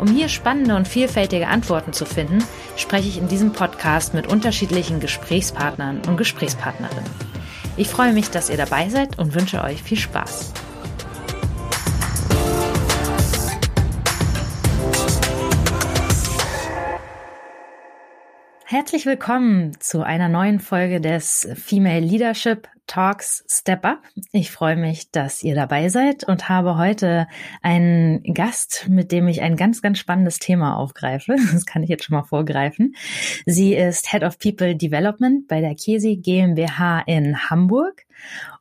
Um hier spannende und vielfältige Antworten zu finden, spreche ich in diesem Podcast mit unterschiedlichen Gesprächspartnern und Gesprächspartnerinnen. Ich freue mich, dass ihr dabei seid und wünsche euch viel Spaß. Herzlich willkommen zu einer neuen Folge des Female Leadership Talks Step Up. Ich freue mich, dass ihr dabei seid und habe heute einen Gast, mit dem ich ein ganz, ganz spannendes Thema aufgreife. Das kann ich jetzt schon mal vorgreifen. Sie ist Head of People Development bei der Kesi GmbH in Hamburg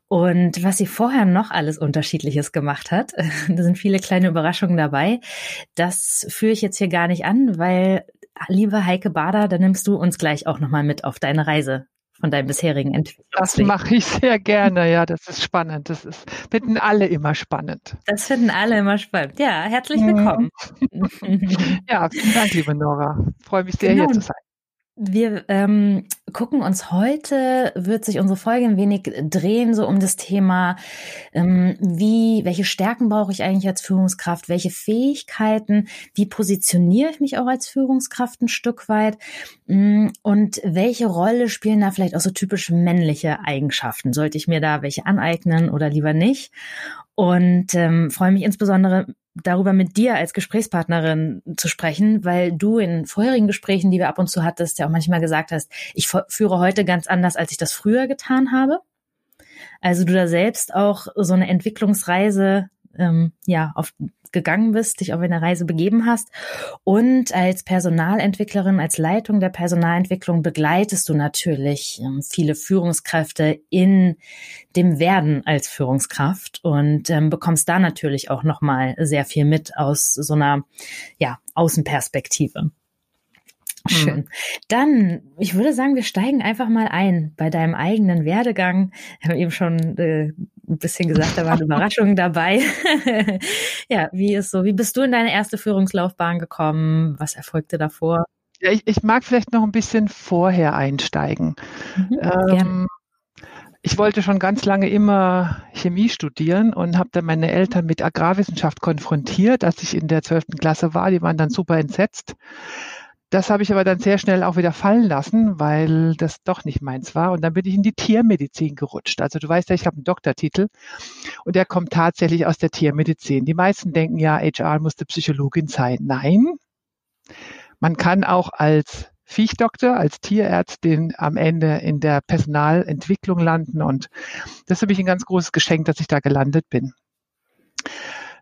und was sie vorher noch alles Unterschiedliches gemacht hat, da sind viele kleine Überraschungen dabei. Das führe ich jetzt hier gar nicht an, weil liebe Heike Bader, da nimmst du uns gleich auch nochmal mit auf deine Reise von deinem bisherigen Entwicklung. Das mache ich sehr gerne, ja, das ist spannend. Das ist, finden alle immer spannend. Das finden alle immer spannend. Ja, herzlich willkommen. ja, vielen Dank, liebe Nora. Freue mich sehr, genau. hier zu sein. Wir ähm, gucken uns heute, wird sich unsere Folge ein wenig drehen, so um das Thema, ähm, wie, welche Stärken brauche ich eigentlich als Führungskraft, welche Fähigkeiten, wie positioniere ich mich auch als Führungskraft ein Stück weit ähm, und welche Rolle spielen da vielleicht auch so typisch männliche Eigenschaften? Sollte ich mir da welche aneignen oder lieber nicht? Und ähm, freue mich insbesondere darüber mit dir als Gesprächspartnerin zu sprechen, weil du in vorherigen Gesprächen, die wir ab und zu hattest, ja auch manchmal gesagt hast, ich führe heute ganz anders, als ich das früher getan habe. Also du da selbst auch so eine Entwicklungsreise ähm, ja auf gegangen bist, dich auf eine Reise begeben hast. Und als Personalentwicklerin, als Leitung der Personalentwicklung begleitest du natürlich ähm, viele Führungskräfte in dem Werden als Führungskraft und ähm, bekommst da natürlich auch nochmal sehr viel mit aus so einer ja, Außenperspektive. Schön. Mhm. Dann, ich würde sagen, wir steigen einfach mal ein bei deinem eigenen Werdegang. Wir haben eben schon äh, ein bisschen gesagt, da waren Überraschungen dabei. ja, wie ist so, wie bist du in deine erste Führungslaufbahn gekommen? Was erfolgte davor? Ja, ich, ich mag vielleicht noch ein bisschen vorher einsteigen. Mhm, ähm, ich wollte schon ganz lange immer Chemie studieren und habe dann meine Eltern mit Agrarwissenschaft konfrontiert, als ich in der zwölften Klasse war. Die waren dann super entsetzt. Das habe ich aber dann sehr schnell auch wieder fallen lassen, weil das doch nicht meins war. Und dann bin ich in die Tiermedizin gerutscht. Also du weißt ja, ich habe einen Doktortitel und der kommt tatsächlich aus der Tiermedizin. Die meisten denken ja, HR musste Psychologin sein. Nein, man kann auch als Viechdoktor, als Tierärztin am Ende in der Personalentwicklung landen. Und das ist für mich ein ganz großes Geschenk, dass ich da gelandet bin.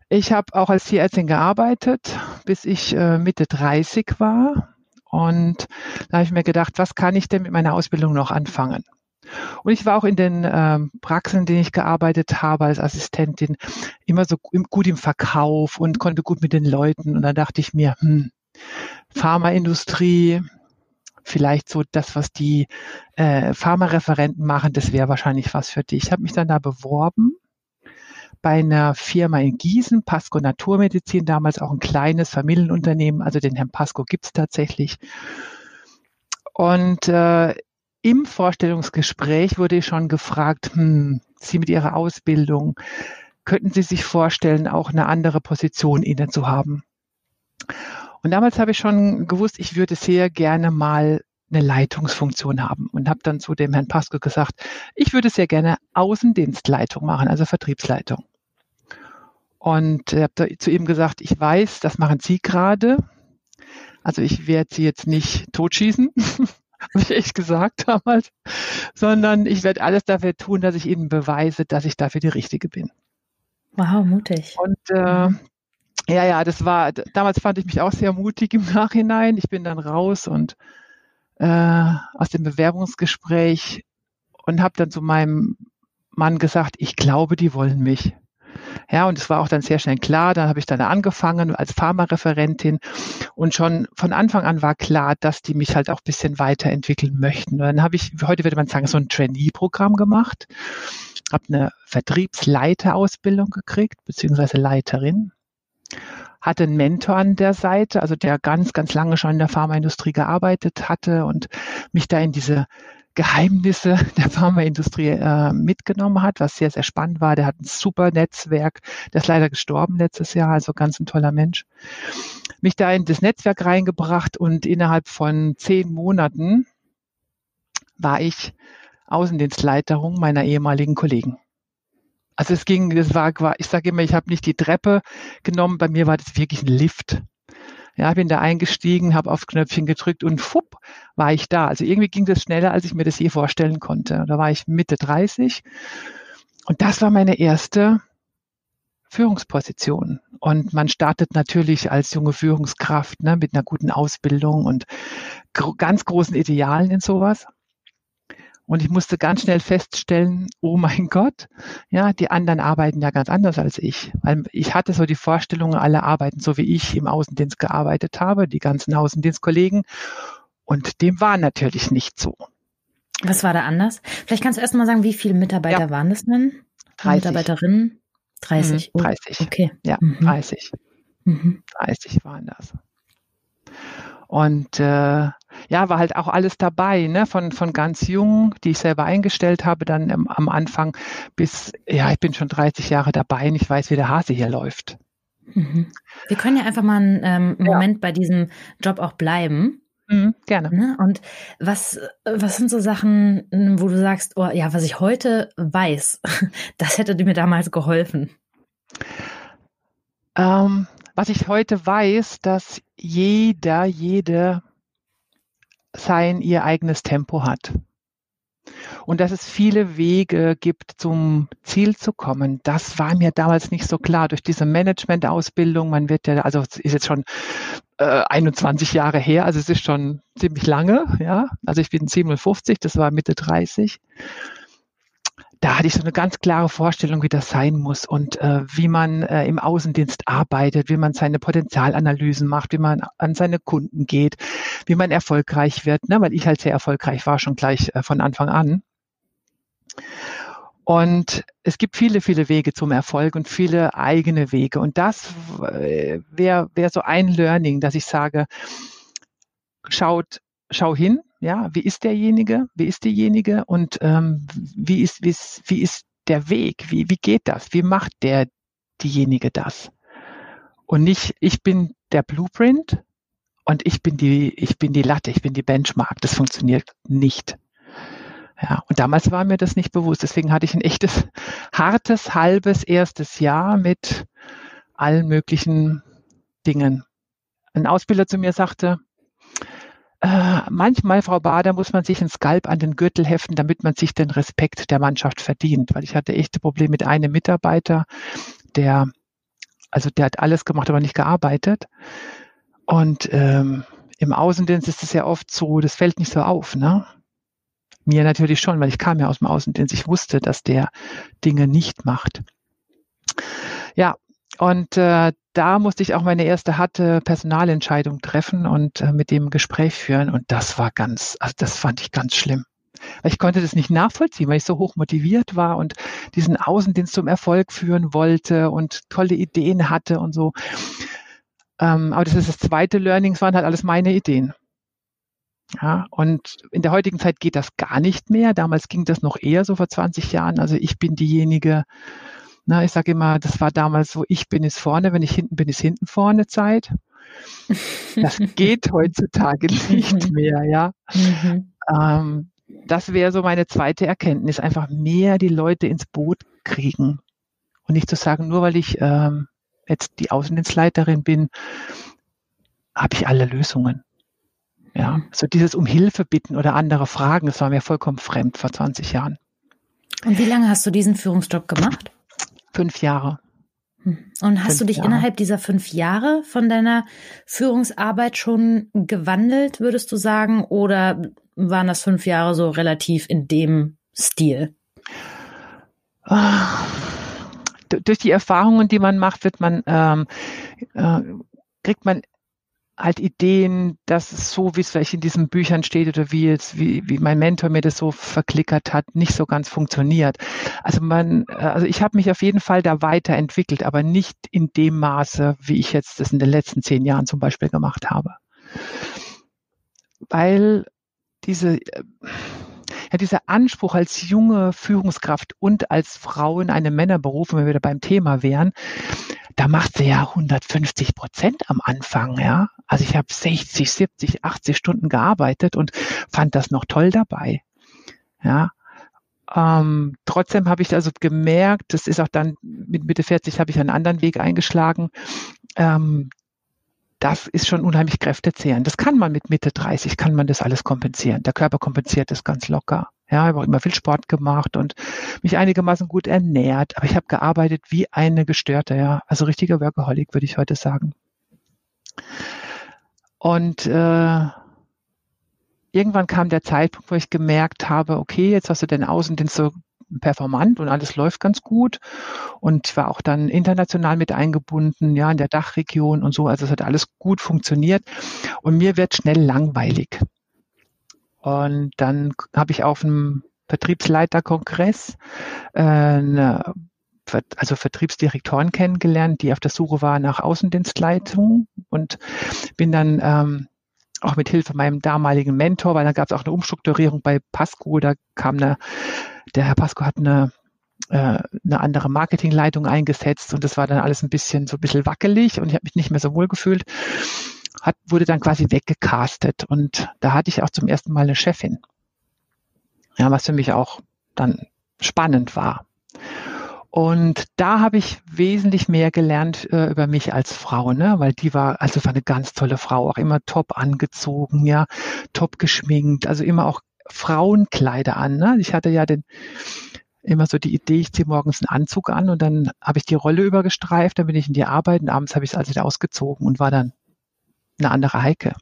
Ich habe auch als Tierärztin gearbeitet, bis ich äh, Mitte 30 war. Und da habe ich mir gedacht, was kann ich denn mit meiner Ausbildung noch anfangen? Und ich war auch in den ähm, Praxen, in denen ich gearbeitet habe als Assistentin, immer so gut im Verkauf und konnte gut mit den Leuten. Und dann dachte ich mir, hm, Pharmaindustrie, vielleicht so das, was die äh, Pharmareferenten machen, das wäre wahrscheinlich was für dich. Ich habe mich dann da beworben bei einer Firma in Gießen, Pasco Naturmedizin, damals auch ein kleines Familienunternehmen, also den Herrn Pasco gibt es tatsächlich. Und äh, im Vorstellungsgespräch wurde ich schon gefragt, hm, Sie mit Ihrer Ausbildung, könnten Sie sich vorstellen, auch eine andere Position inne zu haben? Und damals habe ich schon gewusst, ich würde sehr gerne mal eine Leitungsfunktion haben und habe dann zu dem Herrn Pasco gesagt, ich würde sehr gerne Außendienstleitung machen, also Vertriebsleitung. Und ich habe zu ihm gesagt, ich weiß, das machen Sie gerade. Also ich werde Sie jetzt nicht totschießen, habe ich echt gesagt damals, sondern ich werde alles dafür tun, dass ich Ihnen beweise, dass ich dafür die Richtige bin. Wow, mutig. Und äh, mhm. ja, ja, das war, damals fand ich mich auch sehr mutig im Nachhinein. Ich bin dann raus und äh, aus dem Bewerbungsgespräch und habe dann zu meinem Mann gesagt, ich glaube, die wollen mich. Ja, und es war auch dann sehr schnell klar. Dann habe ich dann angefangen als Pharmareferentin und schon von Anfang an war klar, dass die mich halt auch ein bisschen weiterentwickeln möchten. Und dann habe ich, heute würde man sagen, so ein Trainee-Programm gemacht, habe eine Vertriebsleiterausbildung gekriegt, beziehungsweise Leiterin hatte einen Mentor an der Seite, also der ganz, ganz lange schon in der Pharmaindustrie gearbeitet hatte und mich da in diese Geheimnisse der Pharmaindustrie äh, mitgenommen hat, was sehr, sehr spannend war. Der hat ein super Netzwerk, der ist leider gestorben letztes Jahr, also ganz ein toller Mensch. Mich da in das Netzwerk reingebracht und innerhalb von zehn Monaten war ich Außendienstleiterung meiner ehemaligen Kollegen. Also es ging, das war, ich sage immer, ich habe nicht die Treppe genommen, bei mir war das wirklich ein Lift. Ja, bin da eingestiegen, habe aufs Knöpfchen gedrückt und fupp, war ich da. Also irgendwie ging das schneller, als ich mir das je vorstellen konnte. Da war ich Mitte 30 und das war meine erste Führungsposition. Und man startet natürlich als junge Führungskraft ne, mit einer guten Ausbildung und gro ganz großen Idealen in sowas. Und ich musste ganz schnell feststellen, oh mein Gott, ja, die anderen arbeiten ja ganz anders als ich. Weil ich hatte so die Vorstellung, alle arbeiten so wie ich im Außendienst gearbeitet habe, die ganzen Außendienstkollegen. Und dem war natürlich nicht so. Was war da anders? Vielleicht kannst du erst mal sagen, wie viele Mitarbeiter ja. waren das denn? 30. Mitarbeiterinnen? 30. Mhm, 30. Oh, okay. Ja, mhm. 30. Mhm. 30 waren das. Und äh, ja, war halt auch alles dabei, ne? von, von ganz jung, die ich selber eingestellt habe, dann am, am Anfang bis, ja, ich bin schon 30 Jahre dabei und ich weiß, wie der Hase hier läuft. Mhm. Wir können ja einfach mal einen ähm, Moment ja. bei diesem Job auch bleiben. Mhm, gerne. Ne? Und was, was sind so Sachen, wo du sagst, oh ja, was ich heute weiß, das hätte mir damals geholfen? Ähm, was ich heute weiß, dass jeder, jede sein ihr eigenes Tempo hat. Und dass es viele Wege gibt, zum Ziel zu kommen, das war mir damals nicht so klar. Durch diese Management-Ausbildung, man wird ja, also ist jetzt schon äh, 21 Jahre her, also es ist schon ziemlich lange, ja. Also ich bin 57, das war Mitte 30 da hatte ich so eine ganz klare Vorstellung, wie das sein muss und äh, wie man äh, im Außendienst arbeitet, wie man seine Potenzialanalysen macht, wie man an seine Kunden geht, wie man erfolgreich wird, ne? weil ich halt sehr erfolgreich war, schon gleich äh, von Anfang an. Und es gibt viele, viele Wege zum Erfolg und viele eigene Wege. Und das äh, wäre wär so ein Learning, dass ich sage, schaut, schau hin, ja, wie ist derjenige? Wie ist diejenige? Und ähm, wie, ist, wie, ist, wie ist der Weg? Wie, wie geht das? Wie macht der diejenige das? Und nicht, ich bin der Blueprint und ich bin die, ich bin die Latte, ich bin die Benchmark. Das funktioniert nicht. Ja, und damals war mir das nicht bewusst. Deswegen hatte ich ein echtes, hartes, halbes erstes Jahr mit allen möglichen Dingen. Ein Ausbilder zu mir sagte, äh, manchmal, Frau Bader, muss man sich ein Skalp an den Gürtel heften, damit man sich den Respekt der Mannschaft verdient. Weil ich hatte echte Probleme mit einem Mitarbeiter, der, also der hat alles gemacht, aber nicht gearbeitet. Und ähm, im Außendienst ist es ja oft so, das fällt nicht so auf, ne? Mir natürlich schon, weil ich kam ja aus dem Außendienst. Ich wusste, dass der Dinge nicht macht. Ja, und äh, da musste ich auch meine erste harte Personalentscheidung treffen und äh, mit dem Gespräch führen. Und das war ganz, also das fand ich ganz schlimm. Ich konnte das nicht nachvollziehen, weil ich so hoch motiviert war und diesen Außendienst zum Erfolg führen wollte und tolle Ideen hatte und so. Ähm, aber das ist das zweite Learning, es waren halt alles meine Ideen. Ja, und in der heutigen Zeit geht das gar nicht mehr. Damals ging das noch eher so vor 20 Jahren. Also ich bin diejenige, na, ich sage immer, das war damals so, ich bin es vorne, wenn ich hinten bin, ist hinten vorne Zeit. Das geht heutzutage nicht mehr, ja. Mhm. Ähm, das wäre so meine zweite Erkenntnis, einfach mehr die Leute ins Boot kriegen. Und nicht zu sagen, nur weil ich ähm, jetzt die Außendienstleiterin bin, habe ich alle Lösungen. Ja, mhm. so dieses um Hilfe bitten oder andere Fragen, das war mir vollkommen fremd vor 20 Jahren. Und wie lange hast du diesen Führungsjob gemacht? Fünf Jahre. Hm. Und hast fünf du dich Jahre. innerhalb dieser fünf Jahre von deiner Führungsarbeit schon gewandelt, würdest du sagen? Oder waren das fünf Jahre so relativ in dem Stil? durch die Erfahrungen, die man macht, wird man ähm, äh, kriegt man halt Ideen, dass es so, wie es vielleicht in diesen Büchern steht oder wie jetzt, wie, wie mein Mentor mir das so verklickert hat, nicht so ganz funktioniert. Also man, äh, also ich habe mich auf jeden Fall da weiterentwickelt, aber nicht in dem Maße, wie ich jetzt das in den letzten zehn Jahren zum Beispiel gemacht habe. Weil diese, äh, ja, dieser Anspruch als junge Führungskraft und als Frau in einem Männerberuf, wenn wir wieder beim Thema wären, da macht sie ja 150 Prozent am Anfang, ja. Also ich habe 60, 70, 80 Stunden gearbeitet und fand das noch toll dabei. Ja. Ähm, trotzdem habe ich also gemerkt, das ist auch dann mit Mitte 40 habe ich einen anderen Weg eingeschlagen. Ähm, das ist schon unheimlich kräftezehrend. Das kann man mit Mitte 30, kann man das alles kompensieren. Der Körper kompensiert das ganz locker. Ja, ich habe auch immer viel Sport gemacht und mich einigermaßen gut ernährt, aber ich habe gearbeitet wie eine Gestörte, ja. Also richtiger Workaholic, würde ich heute sagen. Und äh, irgendwann kam der Zeitpunkt, wo ich gemerkt habe, okay, jetzt hast du den Außendienst so performant und alles läuft ganz gut. Und war auch dann international mit eingebunden, ja, in der Dachregion und so. Also es hat alles gut funktioniert. Und mir wird schnell langweilig. Und dann habe ich auf einem Vertriebsleiterkongress äh, eine, also Vertriebsdirektoren kennengelernt, die auf der Suche war nach Außendienstleitung und bin dann ähm, auch mit Hilfe meinem damaligen Mentor, weil da gab es auch eine Umstrukturierung bei Pasco, da kam eine, der Herr Pasco hat eine äh, eine andere Marketingleitung eingesetzt und das war dann alles ein bisschen so ein bisschen wackelig und ich habe mich nicht mehr so wohl gefühlt hat, wurde dann quasi weggecastet. Und da hatte ich auch zum ersten Mal eine Chefin. Ja, was für mich auch dann spannend war. Und da habe ich wesentlich mehr gelernt äh, über mich als Frau, ne? weil die war, also war eine ganz tolle Frau, auch immer top angezogen, ja, top geschminkt, also immer auch Frauenkleider an. Ne? Ich hatte ja den, immer so die Idee, ich ziehe morgens einen Anzug an und dann habe ich die Rolle übergestreift, dann bin ich in die Arbeit und abends habe ich es also wieder ausgezogen und war dann eine andere Heike.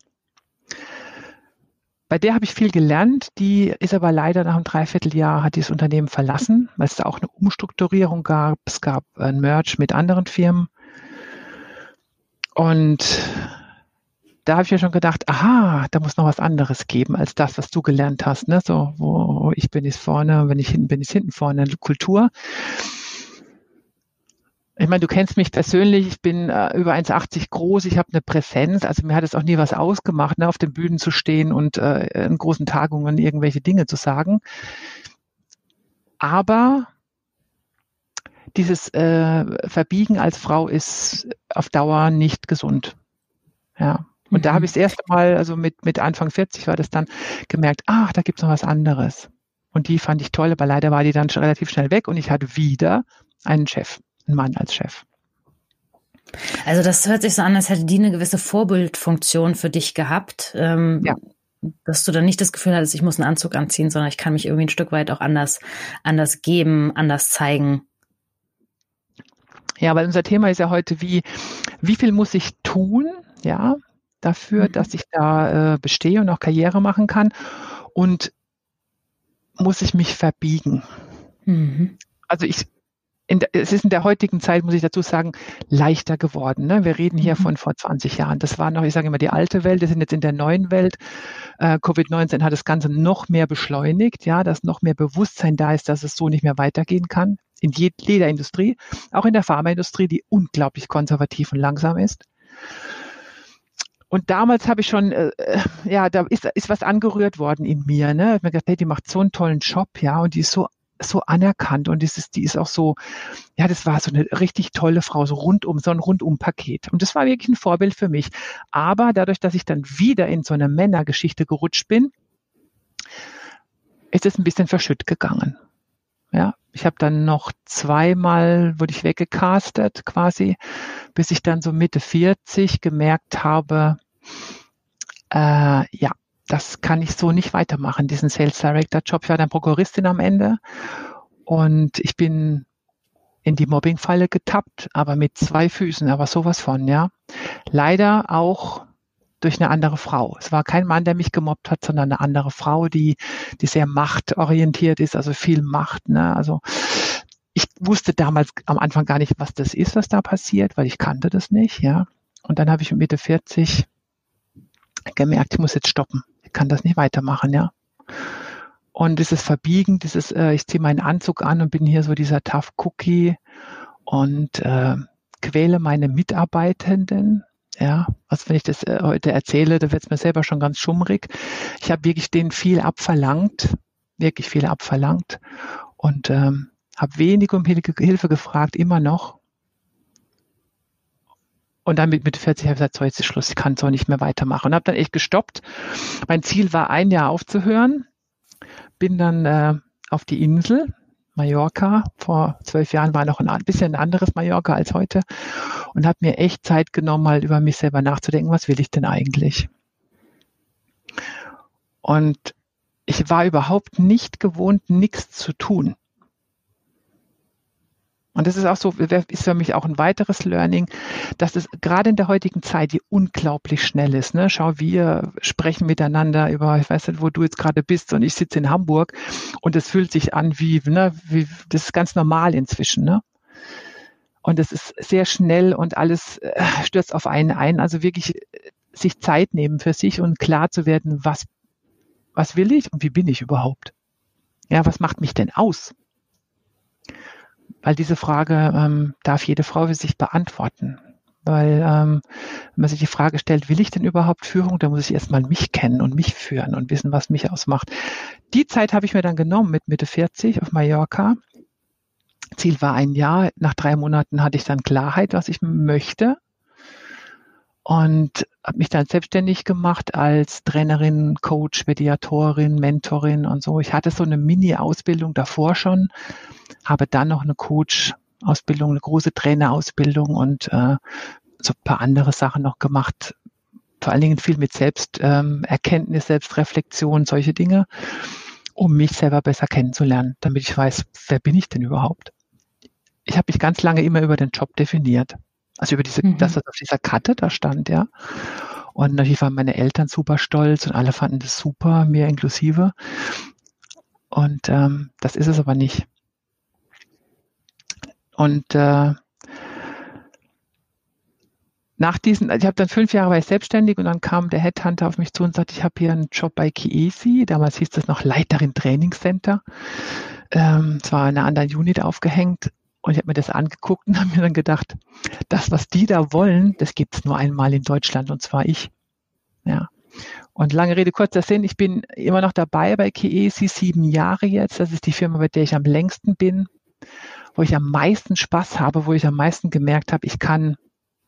Bei der habe ich viel gelernt. Die ist aber leider nach einem Dreivierteljahr hat dieses Unternehmen verlassen, weil es da auch eine Umstrukturierung gab. Es gab ein Merge mit anderen Firmen. Und da habe ich ja schon gedacht, aha, da muss noch was anderes geben als das, was du gelernt hast. Ne? So, wo ich bin ist vorne, wenn ich hinten bin, ist hinten vorne Kultur. Ich meine, du kennst mich persönlich, ich bin äh, über 1,80 groß, ich habe eine Präsenz, also mir hat es auch nie was ausgemacht, ne, auf den Bühnen zu stehen und äh, in großen Tagungen irgendwelche Dinge zu sagen. Aber dieses äh, Verbiegen als Frau ist auf Dauer nicht gesund. Ja. Und mhm. da habe ich das erste Mal, also mit, mit Anfang 40 war das dann gemerkt, ach, da gibt's noch was anderes. Und die fand ich toll, aber leider war die dann schon relativ schnell weg und ich hatte wieder einen Chef ein Mann als Chef. Also das hört sich so an, als hätte die eine gewisse Vorbildfunktion für dich gehabt. Ähm, ja. Dass du dann nicht das Gefühl hattest, ich muss einen Anzug anziehen, sondern ich kann mich irgendwie ein Stück weit auch anders, anders geben, anders zeigen. Ja, weil unser Thema ist ja heute, wie, wie viel muss ich tun, ja, dafür, mhm. dass ich da äh, bestehe und auch Karriere machen kann und muss ich mich verbiegen. Mhm. Also ich, in, es ist in der heutigen Zeit, muss ich dazu sagen, leichter geworden. Ne? Wir reden hier mhm. von vor 20 Jahren. Das war noch, ich sage immer, die alte Welt. Wir sind jetzt in der neuen Welt. Äh, Covid-19 hat das Ganze noch mehr beschleunigt, ja, dass noch mehr Bewusstsein da ist, dass es so nicht mehr weitergehen kann. In jeder Industrie, auch in der Pharmaindustrie, die unglaublich konservativ und langsam ist. Und damals habe ich schon, äh, äh, ja, da ist, ist was angerührt worden in mir. Ne? Ich habe mir gedacht, hey, die macht so einen tollen Job, ja, und die ist so so anerkannt und dieses, die ist auch so, ja, das war so eine richtig tolle Frau, so rundum, so ein Rundum-Paket. Und das war wirklich ein Vorbild für mich. Aber dadurch, dass ich dann wieder in so eine Männergeschichte gerutscht bin, ist es ein bisschen verschütt gegangen. Ja, ich habe dann noch zweimal, wurde ich weggecastet quasi, bis ich dann so Mitte 40 gemerkt habe, äh, ja, das kann ich so nicht weitermachen, diesen Sales Director Job. Ich war dann Prokuristin am Ende und ich bin in die Mobbingfalle getappt, aber mit zwei Füßen, aber sowas von, ja. Leider auch durch eine andere Frau. Es war kein Mann, der mich gemobbt hat, sondern eine andere Frau, die, die sehr machtorientiert ist, also viel Macht, ne? Also ich wusste damals am Anfang gar nicht, was das ist, was da passiert, weil ich kannte das nicht, ja. Und dann habe ich mit Mitte 40 gemerkt, ich muss jetzt stoppen. Ich kann das nicht weitermachen, ja. Und dieses Verbiegen, dieses, äh, ich ziehe meinen Anzug an und bin hier so dieser Tough Cookie und äh, quäle meine Mitarbeitenden. Ja, was wenn ich das äh, heute erzähle, da wird es mir selber schon ganz schummrig. Ich habe wirklich denen viel abverlangt, wirklich viel abverlangt und ähm, habe wenig um Hilfe gefragt, immer noch. Und dann mit Mitte 40 habe ich gesagt, so jetzt ist Schluss, ich kann so nicht mehr weitermachen. Und habe dann echt gestoppt. Mein Ziel war, ein Jahr aufzuhören. Bin dann äh, auf die Insel, Mallorca. Vor zwölf Jahren war noch ein bisschen ein anderes Mallorca als heute. Und habe mir echt Zeit genommen, mal über mich selber nachzudenken, was will ich denn eigentlich? Und ich war überhaupt nicht gewohnt, nichts zu tun. Und das ist auch so, ist für mich auch ein weiteres Learning, dass es gerade in der heutigen Zeit, die unglaublich schnell ist. Ne? Schau, wir sprechen miteinander über, ich weiß nicht, wo du jetzt gerade bist und ich sitze in Hamburg und es fühlt sich an wie, ne, wie, das ist ganz normal inzwischen. Ne? Und es ist sehr schnell und alles äh, stürzt auf einen ein. Also wirklich äh, sich Zeit nehmen für sich und klar zu werden, was, was will ich und wie bin ich überhaupt? Ja, was macht mich denn aus? Weil diese Frage ähm, darf jede Frau für sich beantworten. Weil ähm, wenn man sich die Frage stellt, will ich denn überhaupt Führung, dann muss ich erstmal mich kennen und mich führen und wissen, was mich ausmacht. Die Zeit habe ich mir dann genommen mit Mitte 40 auf Mallorca. Ziel war ein Jahr. Nach drei Monaten hatte ich dann Klarheit, was ich möchte. Und habe mich dann selbstständig gemacht als Trainerin, Coach, Mediatorin, Mentorin und so. Ich hatte so eine Mini-Ausbildung davor schon, habe dann noch eine Coach-Ausbildung, eine große Trainerausbildung und äh, so ein paar andere Sachen noch gemacht. Vor allen Dingen viel mit Selbsterkenntnis, ähm, Selbstreflexion, solche Dinge, um mich selber besser kennenzulernen, damit ich weiß, wer bin ich denn überhaupt? Ich habe mich ganz lange immer über den Job definiert. Also über diese, mhm. das, was auf dieser Karte da stand, ja. Und natürlich waren meine Eltern super stolz und alle fanden das super, mir inklusive. Und ähm, das ist es aber nicht. Und äh, nach diesen, ich habe dann fünf Jahre war ich selbstständig und dann kam der Headhunter auf mich zu und sagte, ich habe hier einen Job bei Kiesi, damals hieß das noch Leiterin Trainingscenter. Ähm, es war in einer anderen Unit aufgehängt und ich habe mir das angeguckt und habe mir dann gedacht, das, was die da wollen, das gibt es nur einmal in Deutschland und zwar ich. Ja. Und lange Rede, kurzer Sinn, ich bin immer noch dabei bei Kiesi, sieben Jahre jetzt. Das ist die Firma, bei der ich am längsten bin wo ich am meisten Spaß habe, wo ich am meisten gemerkt habe, ich kann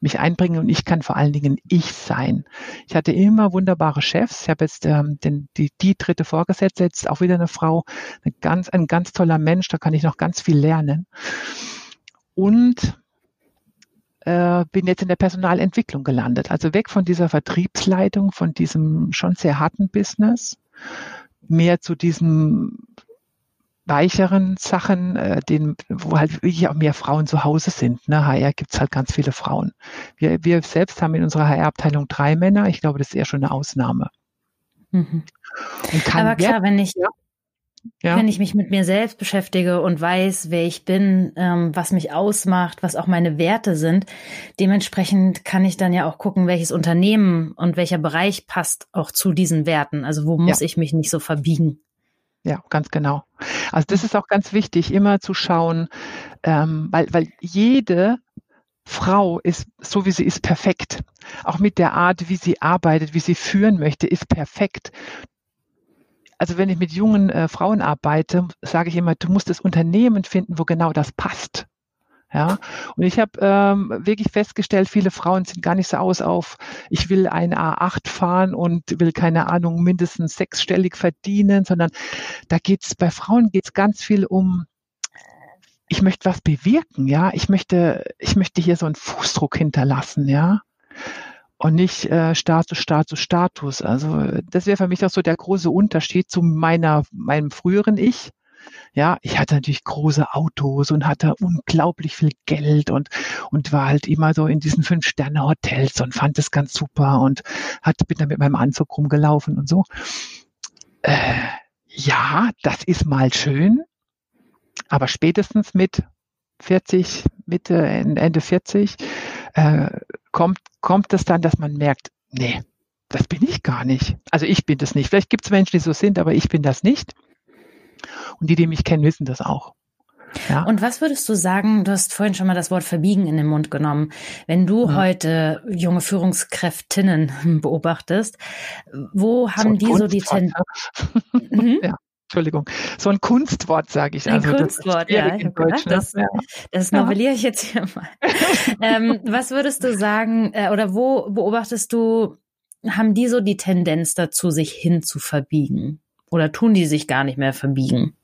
mich einbringen und ich kann vor allen Dingen ich sein. Ich hatte immer wunderbare Chefs. Ich habe jetzt ähm, den, die, die dritte Vorgesetzte, jetzt auch wieder eine Frau, eine ganz, ein ganz toller Mensch, da kann ich noch ganz viel lernen. Und äh, bin jetzt in der Personalentwicklung gelandet. Also weg von dieser Vertriebsleitung, von diesem schon sehr harten Business, mehr zu diesem weicheren Sachen, äh, den, wo halt wirklich auch mehr Frauen zu Hause sind. Ne? HR gibt's halt ganz viele Frauen. Wir, wir selbst haben in unserer HR-Abteilung drei Männer. Ich glaube, das ist eher schon eine Ausnahme. Mhm. Aber klar, wenn ich, ja. Ja. wenn ich mich mit mir selbst beschäftige und weiß, wer ich bin, ähm, was mich ausmacht, was auch meine Werte sind, dementsprechend kann ich dann ja auch gucken, welches Unternehmen und welcher Bereich passt auch zu diesen Werten. Also wo muss ja. ich mich nicht so verbiegen? Ja, ganz genau. Also das ist auch ganz wichtig, immer zu schauen, ähm, weil, weil jede Frau ist, so wie sie ist, perfekt. Auch mit der Art, wie sie arbeitet, wie sie führen möchte, ist perfekt. Also wenn ich mit jungen äh, Frauen arbeite, sage ich immer, du musst das Unternehmen finden, wo genau das passt. Ja, und ich habe ähm, wirklich festgestellt, viele Frauen sind gar nicht so aus auf, ich will ein A8 fahren und will keine Ahnung mindestens sechsstellig verdienen, sondern da geht's bei Frauen geht's ganz viel um ich möchte was bewirken, ja, ich möchte ich möchte hier so einen Fußdruck hinterlassen, ja. Und nicht äh, Status, Status, Status. Also das wäre für mich auch so der große Unterschied zu meiner, meinem früheren Ich ja, ich hatte natürlich große Autos und hatte unglaublich viel Geld und, und war halt immer so in diesen Fünf-Sterne-Hotels und fand es ganz super und hat, bin dann mit meinem Anzug rumgelaufen und so. Äh, ja, das ist mal schön, aber spätestens mit 40, Mitte, Ende 40, äh, kommt, kommt es dann, dass man merkt, nee, das bin ich gar nicht. Also ich bin das nicht. Vielleicht gibt es Menschen, die so sind, aber ich bin das nicht. Und die, die mich kennen, wissen das auch. Ja. Und was würdest du sagen, du hast vorhin schon mal das Wort verbiegen in den Mund genommen, wenn du ja. heute junge Führungskräftinnen beobachtest, wo haben so die so die Tendenz? Mhm. Ja. Entschuldigung, so ein Kunstwort, sage ich. Ein also, Kunstwort, ja. Ich Deutsch, ne? das, ja. das novelliere ich jetzt hier mal. ähm, was würdest du sagen, äh, oder wo beobachtest du, haben die so die Tendenz dazu, sich hin zu verbiegen? Oder tun die sich gar nicht mehr verbiegen?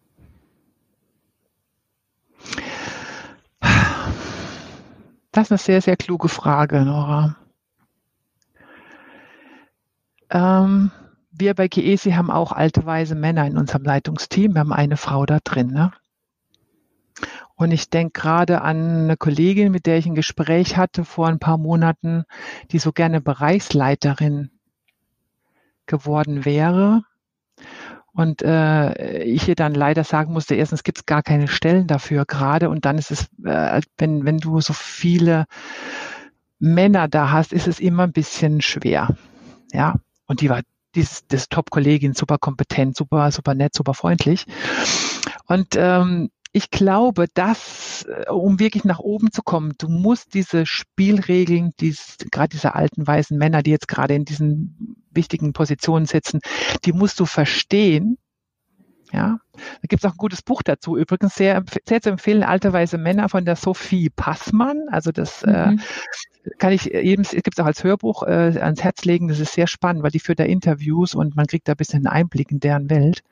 Das ist eine sehr, sehr kluge Frage, Nora. Ähm, wir bei GESI haben auch alte, weise Männer in unserem Leitungsteam. Wir haben eine Frau da drin. Ne? Und ich denke gerade an eine Kollegin, mit der ich ein Gespräch hatte vor ein paar Monaten, die so gerne Bereichsleiterin geworden wäre. Und äh, ich hier dann leider sagen musste, erstens gibt es gar keine Stellen dafür gerade. Und dann ist es, äh, wenn, wenn du so viele Männer da hast, ist es immer ein bisschen schwer. Ja. Und die war dieses, das Top-Kollegin, super kompetent, super, super nett, super freundlich. Und ähm, ich glaube, dass, äh, um wirklich nach oben zu kommen, du musst diese Spielregeln, dies, gerade diese alten weißen Männer, die jetzt gerade in diesen wichtigen Positionen sitzen, die musst du verstehen. Ja, da gibt es auch ein gutes Buch dazu. Übrigens sehr, sehr zu empfehlen, Alte Weise Männer von der Sophie Passmann. Also das äh, mhm. äh, kann ich jedem, es gibt es auch als Hörbuch äh, ans Herz legen. Das ist sehr spannend, weil die führt da Interviews und man kriegt da ein bisschen einen Einblick in deren Welt.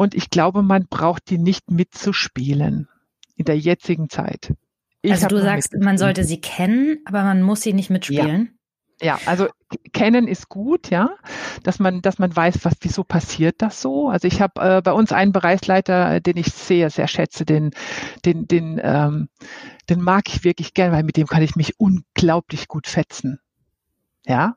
Und ich glaube, man braucht die nicht mitzuspielen in der jetzigen Zeit. Ich also du sagst, man sollte sie kennen, aber man muss sie nicht mitspielen. Ja. Ja, also kennen ist gut, ja, dass man, dass man weiß, was, wieso passiert das so. Also ich habe äh, bei uns einen Bereichsleiter, den ich sehr, sehr schätze, den, den, den, ähm, den mag ich wirklich gern, weil mit dem kann ich mich unglaublich gut fetzen. Ja.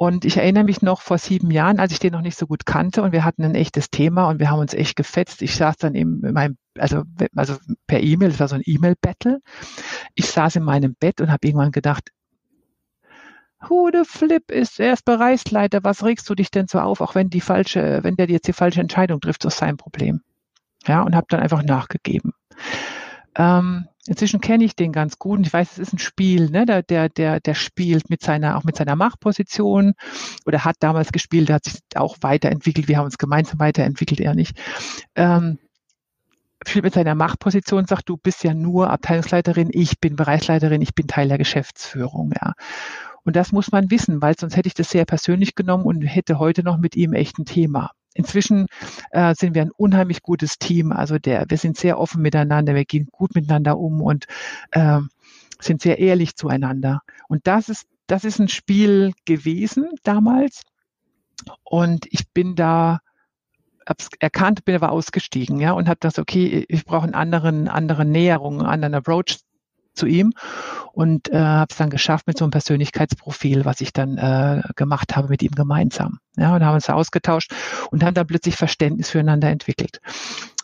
Und ich erinnere mich noch vor sieben Jahren, als ich den noch nicht so gut kannte und wir hatten ein echtes Thema und wir haben uns echt gefetzt. Ich saß dann in meinem, also, also per E-Mail, das war so ein E-Mail-Battle. Ich saß in meinem Bett und habe irgendwann gedacht, Who the flip ist erst Bereichsleiter, was regst du dich denn so auf, auch wenn die falsche, wenn der jetzt die falsche Entscheidung trifft, das ist sein Problem. Ja, und habe dann einfach nachgegeben. Ähm, inzwischen kenne ich den ganz gut und ich weiß, es ist ein Spiel, ne? der, der, der, der spielt mit seiner, auch mit seiner Machtposition oder hat damals gespielt, der hat sich auch weiterentwickelt, wir haben uns gemeinsam weiterentwickelt, er nicht. Ähm, mit seiner Machtposition sagt, du bist ja nur Abteilungsleiterin, ich bin Bereichsleiterin, ich bin Teil der Geschäftsführung, ja. Und das muss man wissen, weil sonst hätte ich das sehr persönlich genommen und hätte heute noch mit ihm echt ein Thema. Inzwischen äh, sind wir ein unheimlich gutes Team. Also der, wir sind sehr offen miteinander, wir gehen gut miteinander um und äh, sind sehr ehrlich zueinander. Und das ist, das ist ein Spiel gewesen damals. Und ich bin da hab's erkannt, bin aber ausgestiegen, ja, und habe das, okay, ich brauche einen anderen, anderen Näherung, einen anderen Approach zu ihm und äh, habe es dann geschafft mit so einem Persönlichkeitsprofil, was ich dann äh, gemacht habe mit ihm gemeinsam. Ja, und haben uns da ausgetauscht und haben dann plötzlich Verständnis füreinander entwickelt.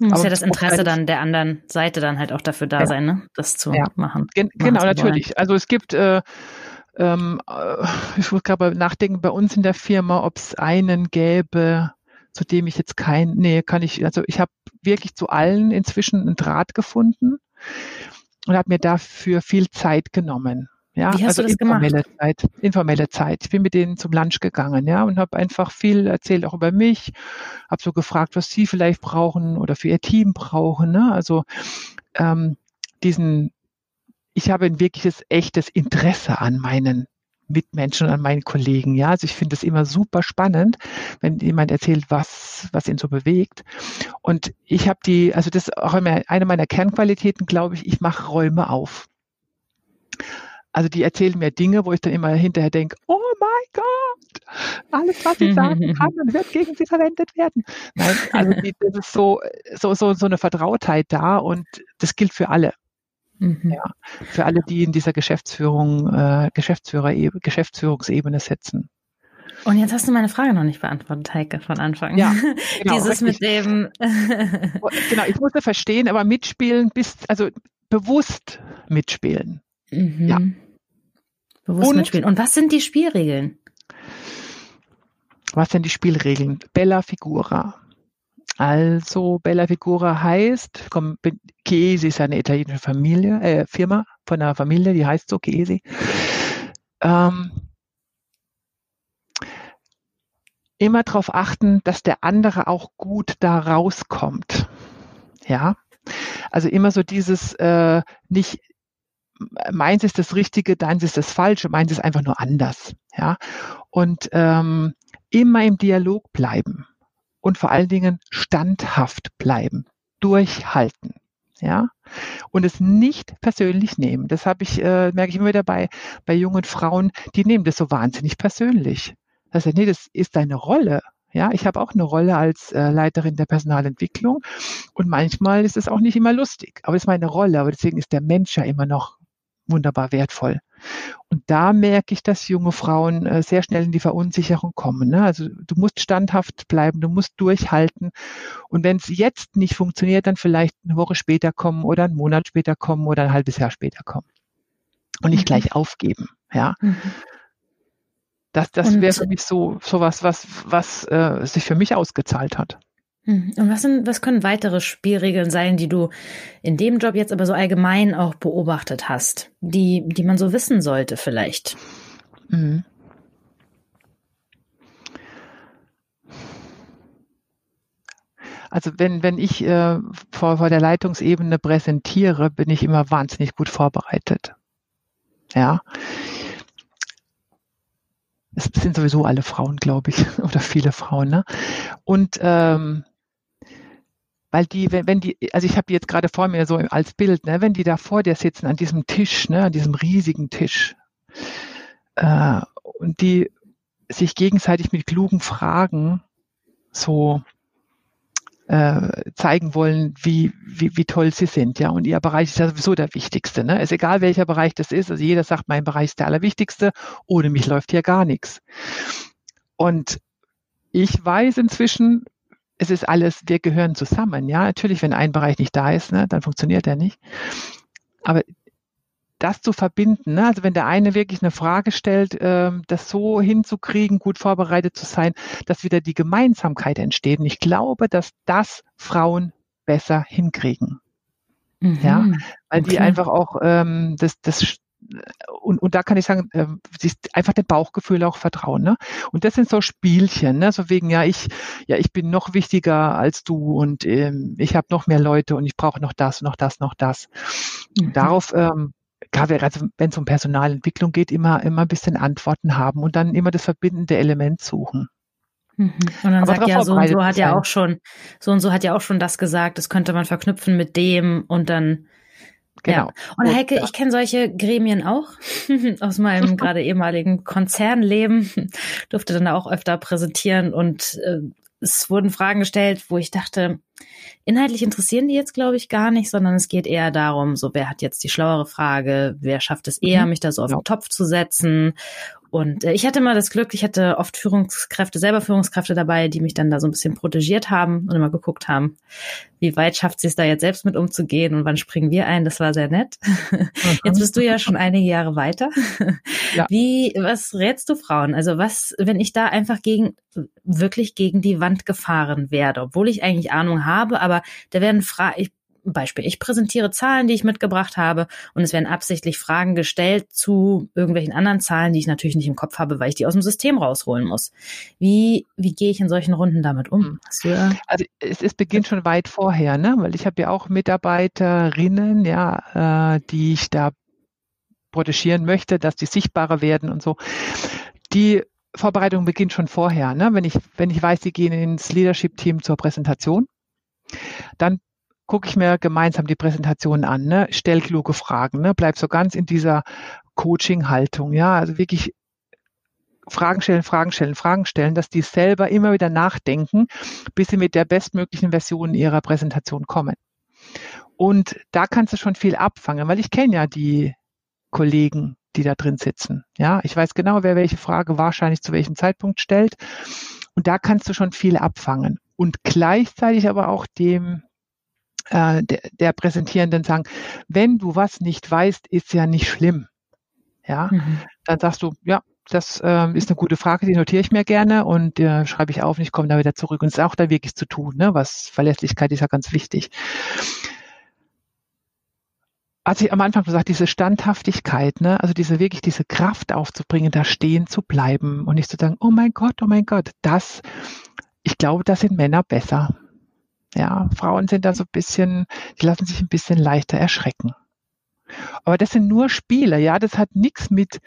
Muss Aber ja das Interesse halt, dann der anderen Seite dann halt auch dafür da ja. sein, ne? das zu ja. machen. Gen genau, natürlich. Also es gibt äh, ähm, äh, ich würde gerade nachdenken, bei uns in der Firma, ob es einen gäbe, zu dem ich jetzt kein, nee, kann ich, also ich habe wirklich zu allen inzwischen einen Draht gefunden und habe mir dafür viel Zeit genommen. Ja, Wie hast also du das informelle gemacht? Zeit, informelle Zeit. Ich bin mit denen zum Lunch gegangen, ja, und habe einfach viel erzählt auch über mich, habe so gefragt, was sie vielleicht brauchen oder für ihr Team brauchen. Ne? Also ähm, diesen, ich habe ein wirkliches, echtes Interesse an meinen Mitmenschen, an meinen Kollegen. Ja, also ich finde es immer super spannend, wenn jemand erzählt, was, was ihn so bewegt. Und ich habe die, also das ist auch immer eine meiner Kernqualitäten, glaube ich, ich mache Räume auf. Also die erzählen mir Dinge, wo ich dann immer hinterher denke, oh mein Gott, alles, was ich sagen kann, wird gegen sie verwendet werden. Nein, also die, das ist so, so, so, so eine Vertrautheit da und das gilt für alle. Mhm. Ja, für alle, die in dieser Geschäftsführung, äh, Geschäftsführer, Geschäftsführungsebene sitzen. Und jetzt hast du meine Frage noch nicht beantwortet, Heike, von Anfang. Ja, genau, Dieses richtig. mit dem. genau, ich musste verstehen, aber mitspielen, bis, also bewusst mitspielen. Mhm. Ja. Bewusst Und, mitspielen. Und was sind die Spielregeln? Was sind die Spielregeln? Bella Figura. Also Bella Figura heißt, Chiesi ist eine italienische Familie, äh, Firma von einer Familie, die heißt so Chiesi. Ähm, immer darauf achten, dass der andere auch gut da rauskommt. Ja, also immer so dieses äh, nicht meins ist das Richtige, deins ist das Falsche, meins ist einfach nur anders. Ja, und ähm, immer im Dialog bleiben und vor allen Dingen standhaft bleiben, durchhalten. Ja, und es nicht persönlich nehmen. Das habe ich, äh, merke ich immer wieder bei, bei jungen Frauen, die nehmen das so wahnsinnig persönlich. Das heißt, nee, das ist deine Rolle. Ja, ich habe auch eine Rolle als äh, Leiterin der Personalentwicklung und manchmal ist es auch nicht immer lustig, aber es ist meine Rolle, aber deswegen ist der Mensch ja immer noch wunderbar wertvoll. Und da merke ich, dass junge Frauen äh, sehr schnell in die Verunsicherung kommen. Ne? Also du musst standhaft bleiben, du musst durchhalten. Und wenn es jetzt nicht funktioniert, dann vielleicht eine Woche später kommen oder einen Monat später kommen oder ein halbes Jahr später kommen. Und nicht mhm. gleich aufgeben. Ja. Mhm. Das, das wäre für mich so, so was, was, was äh, sich für mich ausgezahlt hat. Hm. Und was, sind, was können weitere Spielregeln sein, die du in dem Job jetzt aber so allgemein auch beobachtet hast, die, die man so wissen sollte vielleicht? Mhm. Also wenn, wenn ich äh, vor, vor der Leitungsebene präsentiere, bin ich immer wahnsinnig gut vorbereitet. Ja, es sind sowieso alle Frauen, glaube ich, oder viele Frauen. Ne? Und ähm, weil die, wenn, wenn die, also ich habe die jetzt gerade vor mir so als Bild, ne, wenn die da vor dir sitzen an diesem Tisch, ne, an diesem riesigen Tisch, äh, und die sich gegenseitig mit klugen Fragen so äh, zeigen wollen, wie, wie, wie toll sie sind. Ja, und ihr Bereich ist ja sowieso der wichtigste. Ne? Ist egal, welcher Bereich das ist. Also jeder sagt, mein Bereich ist der allerwichtigste. Ohne mich läuft hier gar nichts. Und ich weiß inzwischen, es ist alles, wir gehören zusammen. Ja, natürlich, wenn ein Bereich nicht da ist, ne, dann funktioniert er nicht. Aber das zu verbinden, ne? also wenn der eine wirklich eine Frage stellt, ähm, das so hinzukriegen, gut vorbereitet zu sein, dass wieder die Gemeinsamkeit entsteht. Und ich glaube, dass das Frauen besser hinkriegen. Mhm. Ja, weil okay. die einfach auch ähm, das, das und, und da kann ich sagen, äh, einfach dem Bauchgefühl auch vertrauen. Ne? Und das sind so Spielchen, ne? so wegen, ja, ich, ja, ich bin noch wichtiger als du und ähm, ich habe noch mehr Leute und ich brauche noch das, noch das, noch das. Mhm. Darauf ähm, also wenn es um Personalentwicklung geht, immer, immer ein bisschen Antworten haben und dann immer das verbindende Element suchen. Mhm. Und dann Aber sagt ja, so und so hat ja auch schon, so und so hat ja auch schon das gesagt, das könnte man verknüpfen mit dem und dann Genau. Ja. Und Heike, ich kenne solche Gremien auch aus meinem gerade ehemaligen Konzernleben. Durfte dann auch öfter präsentieren und äh, es wurden Fragen gestellt, wo ich dachte, inhaltlich interessieren die jetzt, glaube ich, gar nicht, sondern es geht eher darum, so wer hat jetzt die schlauere Frage, wer schafft es eher, mhm. mich da so auf den Topf zu setzen und äh, ich hatte immer das Glück, ich hatte oft Führungskräfte, selber Führungskräfte dabei, die mich dann da so ein bisschen protegiert haben und immer geguckt haben, wie weit schafft sie es da jetzt selbst mit umzugehen und wann springen wir ein. Das war sehr nett. Mhm. Jetzt bist du ja schon einige Jahre weiter. Ja. Wie, was rätst du Frauen? Also was, wenn ich da einfach gegen, wirklich gegen die Wand gefahren werde, obwohl ich eigentlich Ahnung habe, aber da werden Fragen, ich Beispiel, ich präsentiere Zahlen, die ich mitgebracht habe und es werden absichtlich Fragen gestellt zu irgendwelchen anderen Zahlen, die ich natürlich nicht im Kopf habe, weil ich die aus dem System rausholen muss. Wie, wie gehe ich in solchen Runden damit um? Äh also es, es beginnt schon weit vorher, ne? weil ich habe ja auch Mitarbeiterinnen, ja, äh, die ich da protegieren möchte, dass die sichtbarer werden und so. Die Vorbereitung beginnt schon vorher. Ne? Wenn, ich, wenn ich weiß, sie gehen ins Leadership-Team zur Präsentation, dann gucke ich mir gemeinsam die Präsentation an, ne? stell kluge Fragen, ne? bleib so ganz in dieser Coaching-Haltung, ja, also wirklich Fragen stellen, Fragen stellen, Fragen stellen, dass die selber immer wieder nachdenken, bis sie mit der bestmöglichen Version ihrer Präsentation kommen. Und da kannst du schon viel abfangen, weil ich kenne ja die Kollegen, die da drin sitzen. Ja, ich weiß genau, wer welche Frage wahrscheinlich zu welchem Zeitpunkt stellt. Und da kannst du schon viel abfangen. Und gleichzeitig aber auch dem äh, der, der Präsentierenden sagen, wenn du was nicht weißt, ist ja nicht schlimm. Ja, mhm. dann sagst du, ja, das äh, ist eine gute Frage, die notiere ich mir gerne und äh, schreibe ich auf und ich komme da wieder zurück. Und es ist auch da wirklich zu tun, ne? was Verlässlichkeit ist ja ganz wichtig. Als ich am Anfang gesagt, diese Standhaftigkeit, ne, also diese wirklich diese Kraft aufzubringen, da stehen zu bleiben und nicht zu sagen, oh mein Gott, oh mein Gott, das, ich glaube, das sind Männer besser. Ja, Frauen sind da so ein bisschen, die lassen sich ein bisschen leichter erschrecken. Aber das sind nur Spiele, ja, das hat nichts mit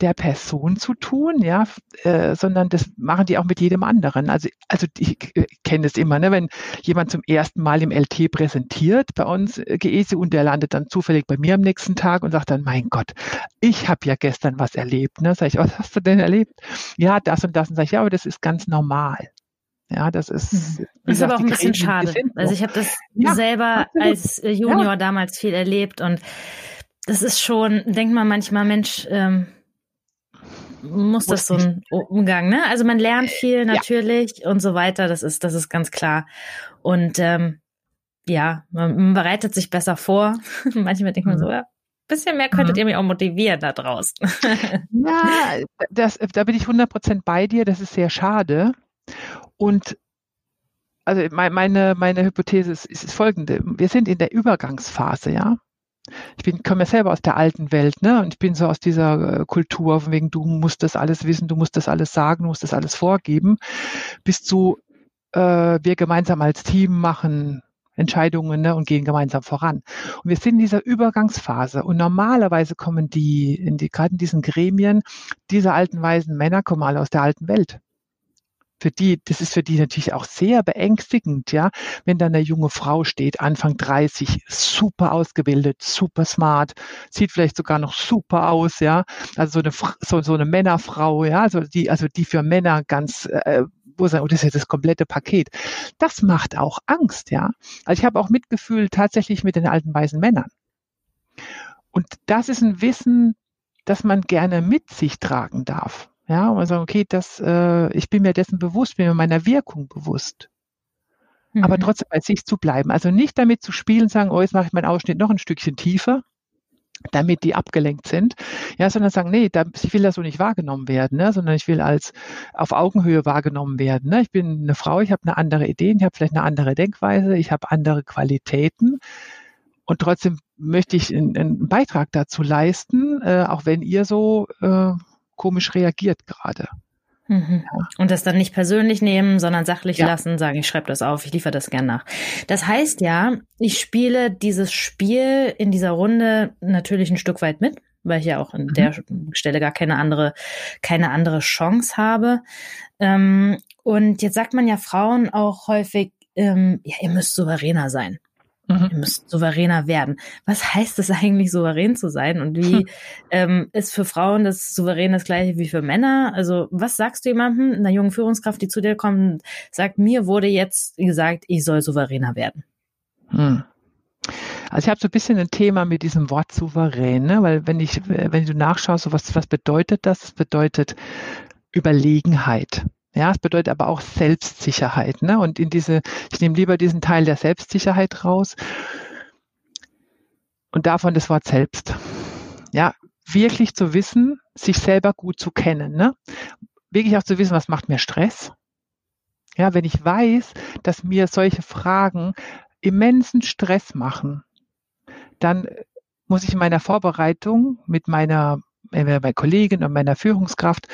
der Person zu tun, ja, äh, sondern das machen die auch mit jedem anderen. Also, also ich, ich kenne es immer, ne, wenn jemand zum ersten Mal im LT präsentiert bei uns äh, GESE und der landet dann zufällig bei mir am nächsten Tag und sagt dann, mein Gott, ich habe ja gestern was erlebt. Ne? Sag ich, was hast du denn erlebt? Ja, das und das. Und sag ich, ja, aber das ist ganz normal. Ja, das ist. Mhm. Das ist aber auch ein bisschen schade. Also ich habe das ja, selber absolut. als äh, Junior ja. damals viel erlebt und das ist schon, denkt man manchmal, Mensch, ähm, muss das so ein Umgang, ne? Also man lernt viel natürlich ja. und so weiter, das ist, das ist ganz klar. Und ähm, ja, man, bereitet sich besser vor. Manchmal denkt man mhm. so, ja, bisschen mehr könntet mhm. ihr mich auch motivieren da draußen. ja, das, da bin ich 100% bei dir, das ist sehr schade. Und also meine, meine Hypothese ist, ist folgende. Wir sind in der Übergangsphase, ja. Ich bin, komme ja selber aus der alten Welt, ne? Und ich bin so aus dieser äh, Kultur, von wegen, du musst das alles wissen, du musst das alles sagen, du musst das alles vorgeben, bis zu äh, wir gemeinsam als Team machen Entscheidungen ne, und gehen gemeinsam voran. Und wir sind in dieser Übergangsphase und normalerweise kommen die, in die gerade in diesen Gremien, diese alten weisen Männer kommen alle aus der alten Welt für die, das ist für die natürlich auch sehr beängstigend, ja, wenn da eine junge Frau steht, Anfang 30, super ausgebildet, super smart, sieht vielleicht sogar noch super aus, ja, also so eine, so, so eine Männerfrau, ja, also die, also die für Männer ganz, äh, wo sagen, oh, das ist ja das komplette Paket. Das macht auch Angst, ja. Also ich habe auch Mitgefühl tatsächlich mit den alten weißen Männern. Und das ist ein Wissen, das man gerne mit sich tragen darf. Ja, und man sagt, okay, das, äh, ich bin mir dessen bewusst, bin mir meiner Wirkung bewusst. Mhm. Aber trotzdem bei sich zu bleiben. Also nicht damit zu spielen, sagen, oh, jetzt mache ich meinen Ausschnitt noch ein Stückchen tiefer, damit die abgelenkt sind, ja, sondern sagen, nee, da, ich will da so nicht wahrgenommen werden, ne, sondern ich will als auf Augenhöhe wahrgenommen werden. Ne. Ich bin eine Frau, ich habe eine andere Idee, ich habe vielleicht eine andere Denkweise, ich habe andere Qualitäten und trotzdem möchte ich einen, einen Beitrag dazu leisten, äh, auch wenn ihr so äh, komisch reagiert gerade. Mhm. Ja. Und das dann nicht persönlich nehmen, sondern sachlich ja. lassen, sagen, ich schreibe das auf, ich liefere das gern nach. Das heißt ja, ich spiele dieses Spiel in dieser Runde natürlich ein Stück weit mit, weil ich ja auch an mhm. der Stelle gar keine andere, keine andere Chance habe. Ähm, und jetzt sagt man ja Frauen auch häufig, ähm, ja, ihr müsst souveräner sein. Mhm. Ihr müsst souveräner werden. Was heißt es eigentlich, souverän zu sein? Und wie hm. ähm, ist für Frauen das souverän das gleiche wie für Männer? Also was sagst du jemandem, einer jungen Führungskraft, die zu dir kommt, sagt, mir wurde jetzt gesagt, ich soll souveräner werden? Hm. Also ich habe so ein bisschen ein Thema mit diesem Wort souverän, ne? weil wenn ich, wenn du nachschaust, so was, was bedeutet das? Das bedeutet Überlegenheit. Ja, es bedeutet aber auch Selbstsicherheit. Ne? Und in diese, ich nehme lieber diesen Teil der Selbstsicherheit raus und davon das Wort selbst. Ja, wirklich zu wissen, sich selber gut zu kennen. Ne? Wirklich auch zu wissen, was macht mir Stress. Ja, wenn ich weiß, dass mir solche Fragen immensen Stress machen, dann muss ich in meiner Vorbereitung mit meiner, meiner Kollegin und meiner Führungskraft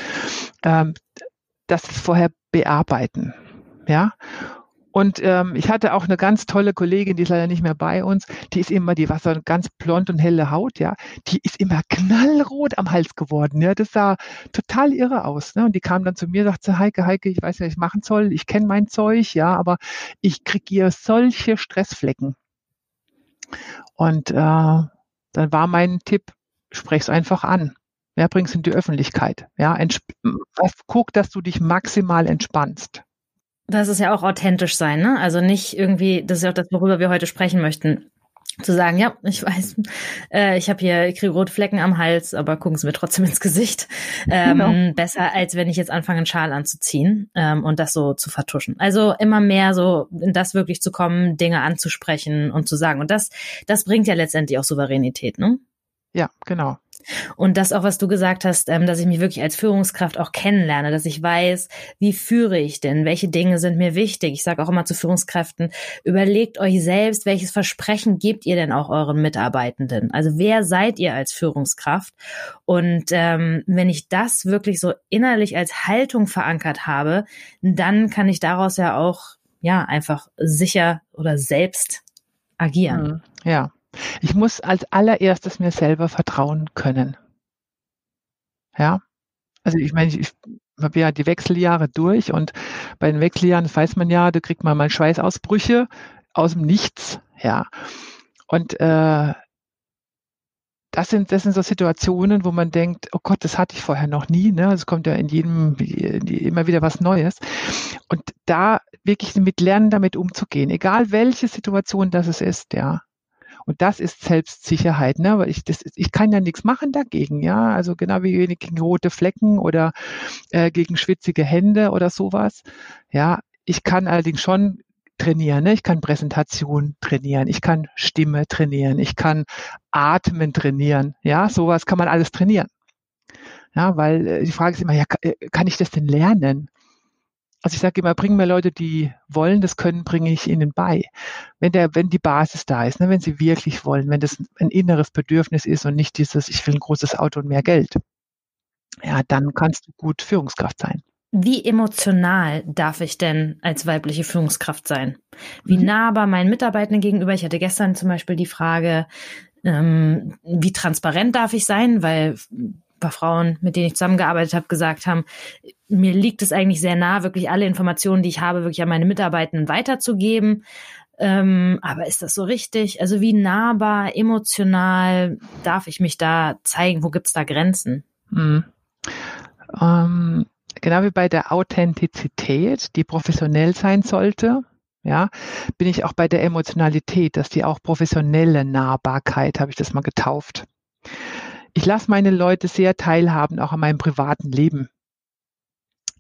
ähm, das vorher bearbeiten. Ja. Und ähm, ich hatte auch eine ganz tolle Kollegin, die ist leider nicht mehr bei uns. Die ist immer, die war so ganz blond und helle Haut, ja. Die ist immer knallrot am Hals geworden, ja. Das sah total irre aus, ne. Und die kam dann zu mir, sagte, Heike, Heike, ich weiß nicht, was ich machen soll. Ich kenne mein Zeug, ja, aber ich kriege hier solche Stressflecken. Und äh, dann war mein Tipp, sprech's einfach an. Ja, bring's in die Öffentlichkeit. Ja, guck, dass du dich maximal entspannst. Das ist ja auch authentisch sein, ne? Also nicht irgendwie, das ist ja auch das, worüber wir heute sprechen möchten. zu sagen, ja, ich weiß, äh, ich habe hier, ich kriege rote Flecken am Hals, aber gucken Sie mir trotzdem ins Gesicht. Ähm, genau. Besser, als wenn ich jetzt anfange, einen Schal anzuziehen ähm, und das so zu vertuschen. Also immer mehr so in das wirklich zu kommen, Dinge anzusprechen und zu sagen. Und das, das bringt ja letztendlich auch Souveränität, ne? Ja, genau. Und das auch, was du gesagt hast, ähm, dass ich mich wirklich als Führungskraft auch kennenlerne, dass ich weiß, wie führe ich denn, welche Dinge sind mir wichtig. Ich sage auch immer zu Führungskräften, überlegt euch selbst, welches Versprechen gebt ihr denn auch euren Mitarbeitenden? Also wer seid ihr als Führungskraft? Und ähm, wenn ich das wirklich so innerlich als Haltung verankert habe, dann kann ich daraus ja auch ja einfach sicher oder selbst agieren. Mhm. Ja, ich muss als allererstes mir selber vertrauen können. Ja. Also ich meine, ich habe ja die Wechseljahre durch und bei den Wechseljahren, weiß man ja, da kriegt man mal Schweißausbrüche aus dem Nichts. Ja. Und äh, das sind, das sind so Situationen, wo man denkt, oh Gott, das hatte ich vorher noch nie. Ne? Es kommt ja in jedem immer wieder was Neues. Und da wirklich mit lernen, damit umzugehen, egal welche Situation das ist, ja. Und das ist Selbstsicherheit, ne? Weil ich, das, ich kann ja nichts machen dagegen, ja. Also genau wie gegen rote Flecken oder äh, gegen schwitzige Hände oder sowas. Ja, ich kann allerdings schon trainieren. Ne? Ich kann Präsentation trainieren, ich kann Stimme trainieren, ich kann Atmen trainieren. Ja, sowas kann man alles trainieren. Ja, weil äh, die Frage ist immer, ja, äh, kann ich das denn lernen? Also ich sage immer, bringen mir Leute, die wollen, das können, bringe ich ihnen bei. Wenn der, wenn die Basis da ist, ne, wenn sie wirklich wollen, wenn das ein inneres Bedürfnis ist und nicht dieses, ich will ein großes Auto und mehr Geld, ja, dann kannst du gut Führungskraft sein. Wie emotional darf ich denn als weibliche Führungskraft sein? Wie mhm. nahbar meinen Mitarbeitenden gegenüber? Ich hatte gestern zum Beispiel die Frage, ähm, wie transparent darf ich sein? Weil paar Frauen, mit denen ich zusammengearbeitet habe, gesagt haben, mir liegt es eigentlich sehr nah, wirklich alle Informationen, die ich habe, wirklich an meine Mitarbeitenden weiterzugeben. Ähm, aber ist das so richtig? Also wie nahbar, emotional darf ich mich da zeigen? Wo gibt's da Grenzen? Mhm. Ähm, genau wie bei der Authentizität, die professionell sein sollte, ja, bin ich auch bei der Emotionalität, dass die auch professionelle Nahbarkeit, habe ich das mal getauft ich lasse meine Leute sehr teilhaben, auch an meinem privaten Leben.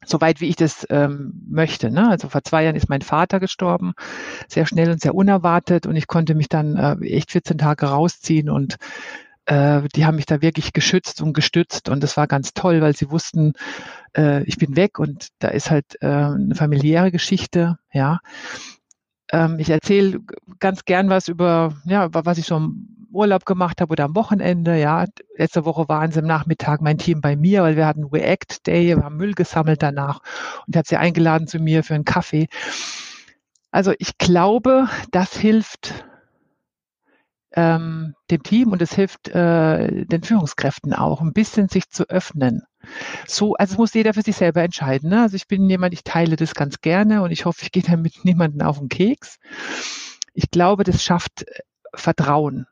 Soweit wie ich das ähm, möchte. Ne? Also vor zwei Jahren ist mein Vater gestorben, sehr schnell und sehr unerwartet und ich konnte mich dann äh, echt 14 Tage rausziehen und äh, die haben mich da wirklich geschützt und gestützt und das war ganz toll, weil sie wussten, äh, ich bin weg und da ist halt äh, eine familiäre Geschichte, ja. Ähm, ich erzähle ganz gern was über, ja, was ich so Urlaub gemacht habe oder am Wochenende. Ja, letzte Woche waren sie am Nachmittag mein Team bei mir, weil wir hatten React Day, wir haben Müll gesammelt danach und habe sie eingeladen zu mir für einen Kaffee. Also ich glaube, das hilft ähm, dem Team und es hilft äh, den Führungskräften auch, ein bisschen sich zu öffnen. So, also muss jeder für sich selber entscheiden. Ne? Also ich bin jemand, ich teile das ganz gerne und ich hoffe, ich gehe damit niemanden auf den Keks. Ich glaube, das schafft äh, Vertrauen.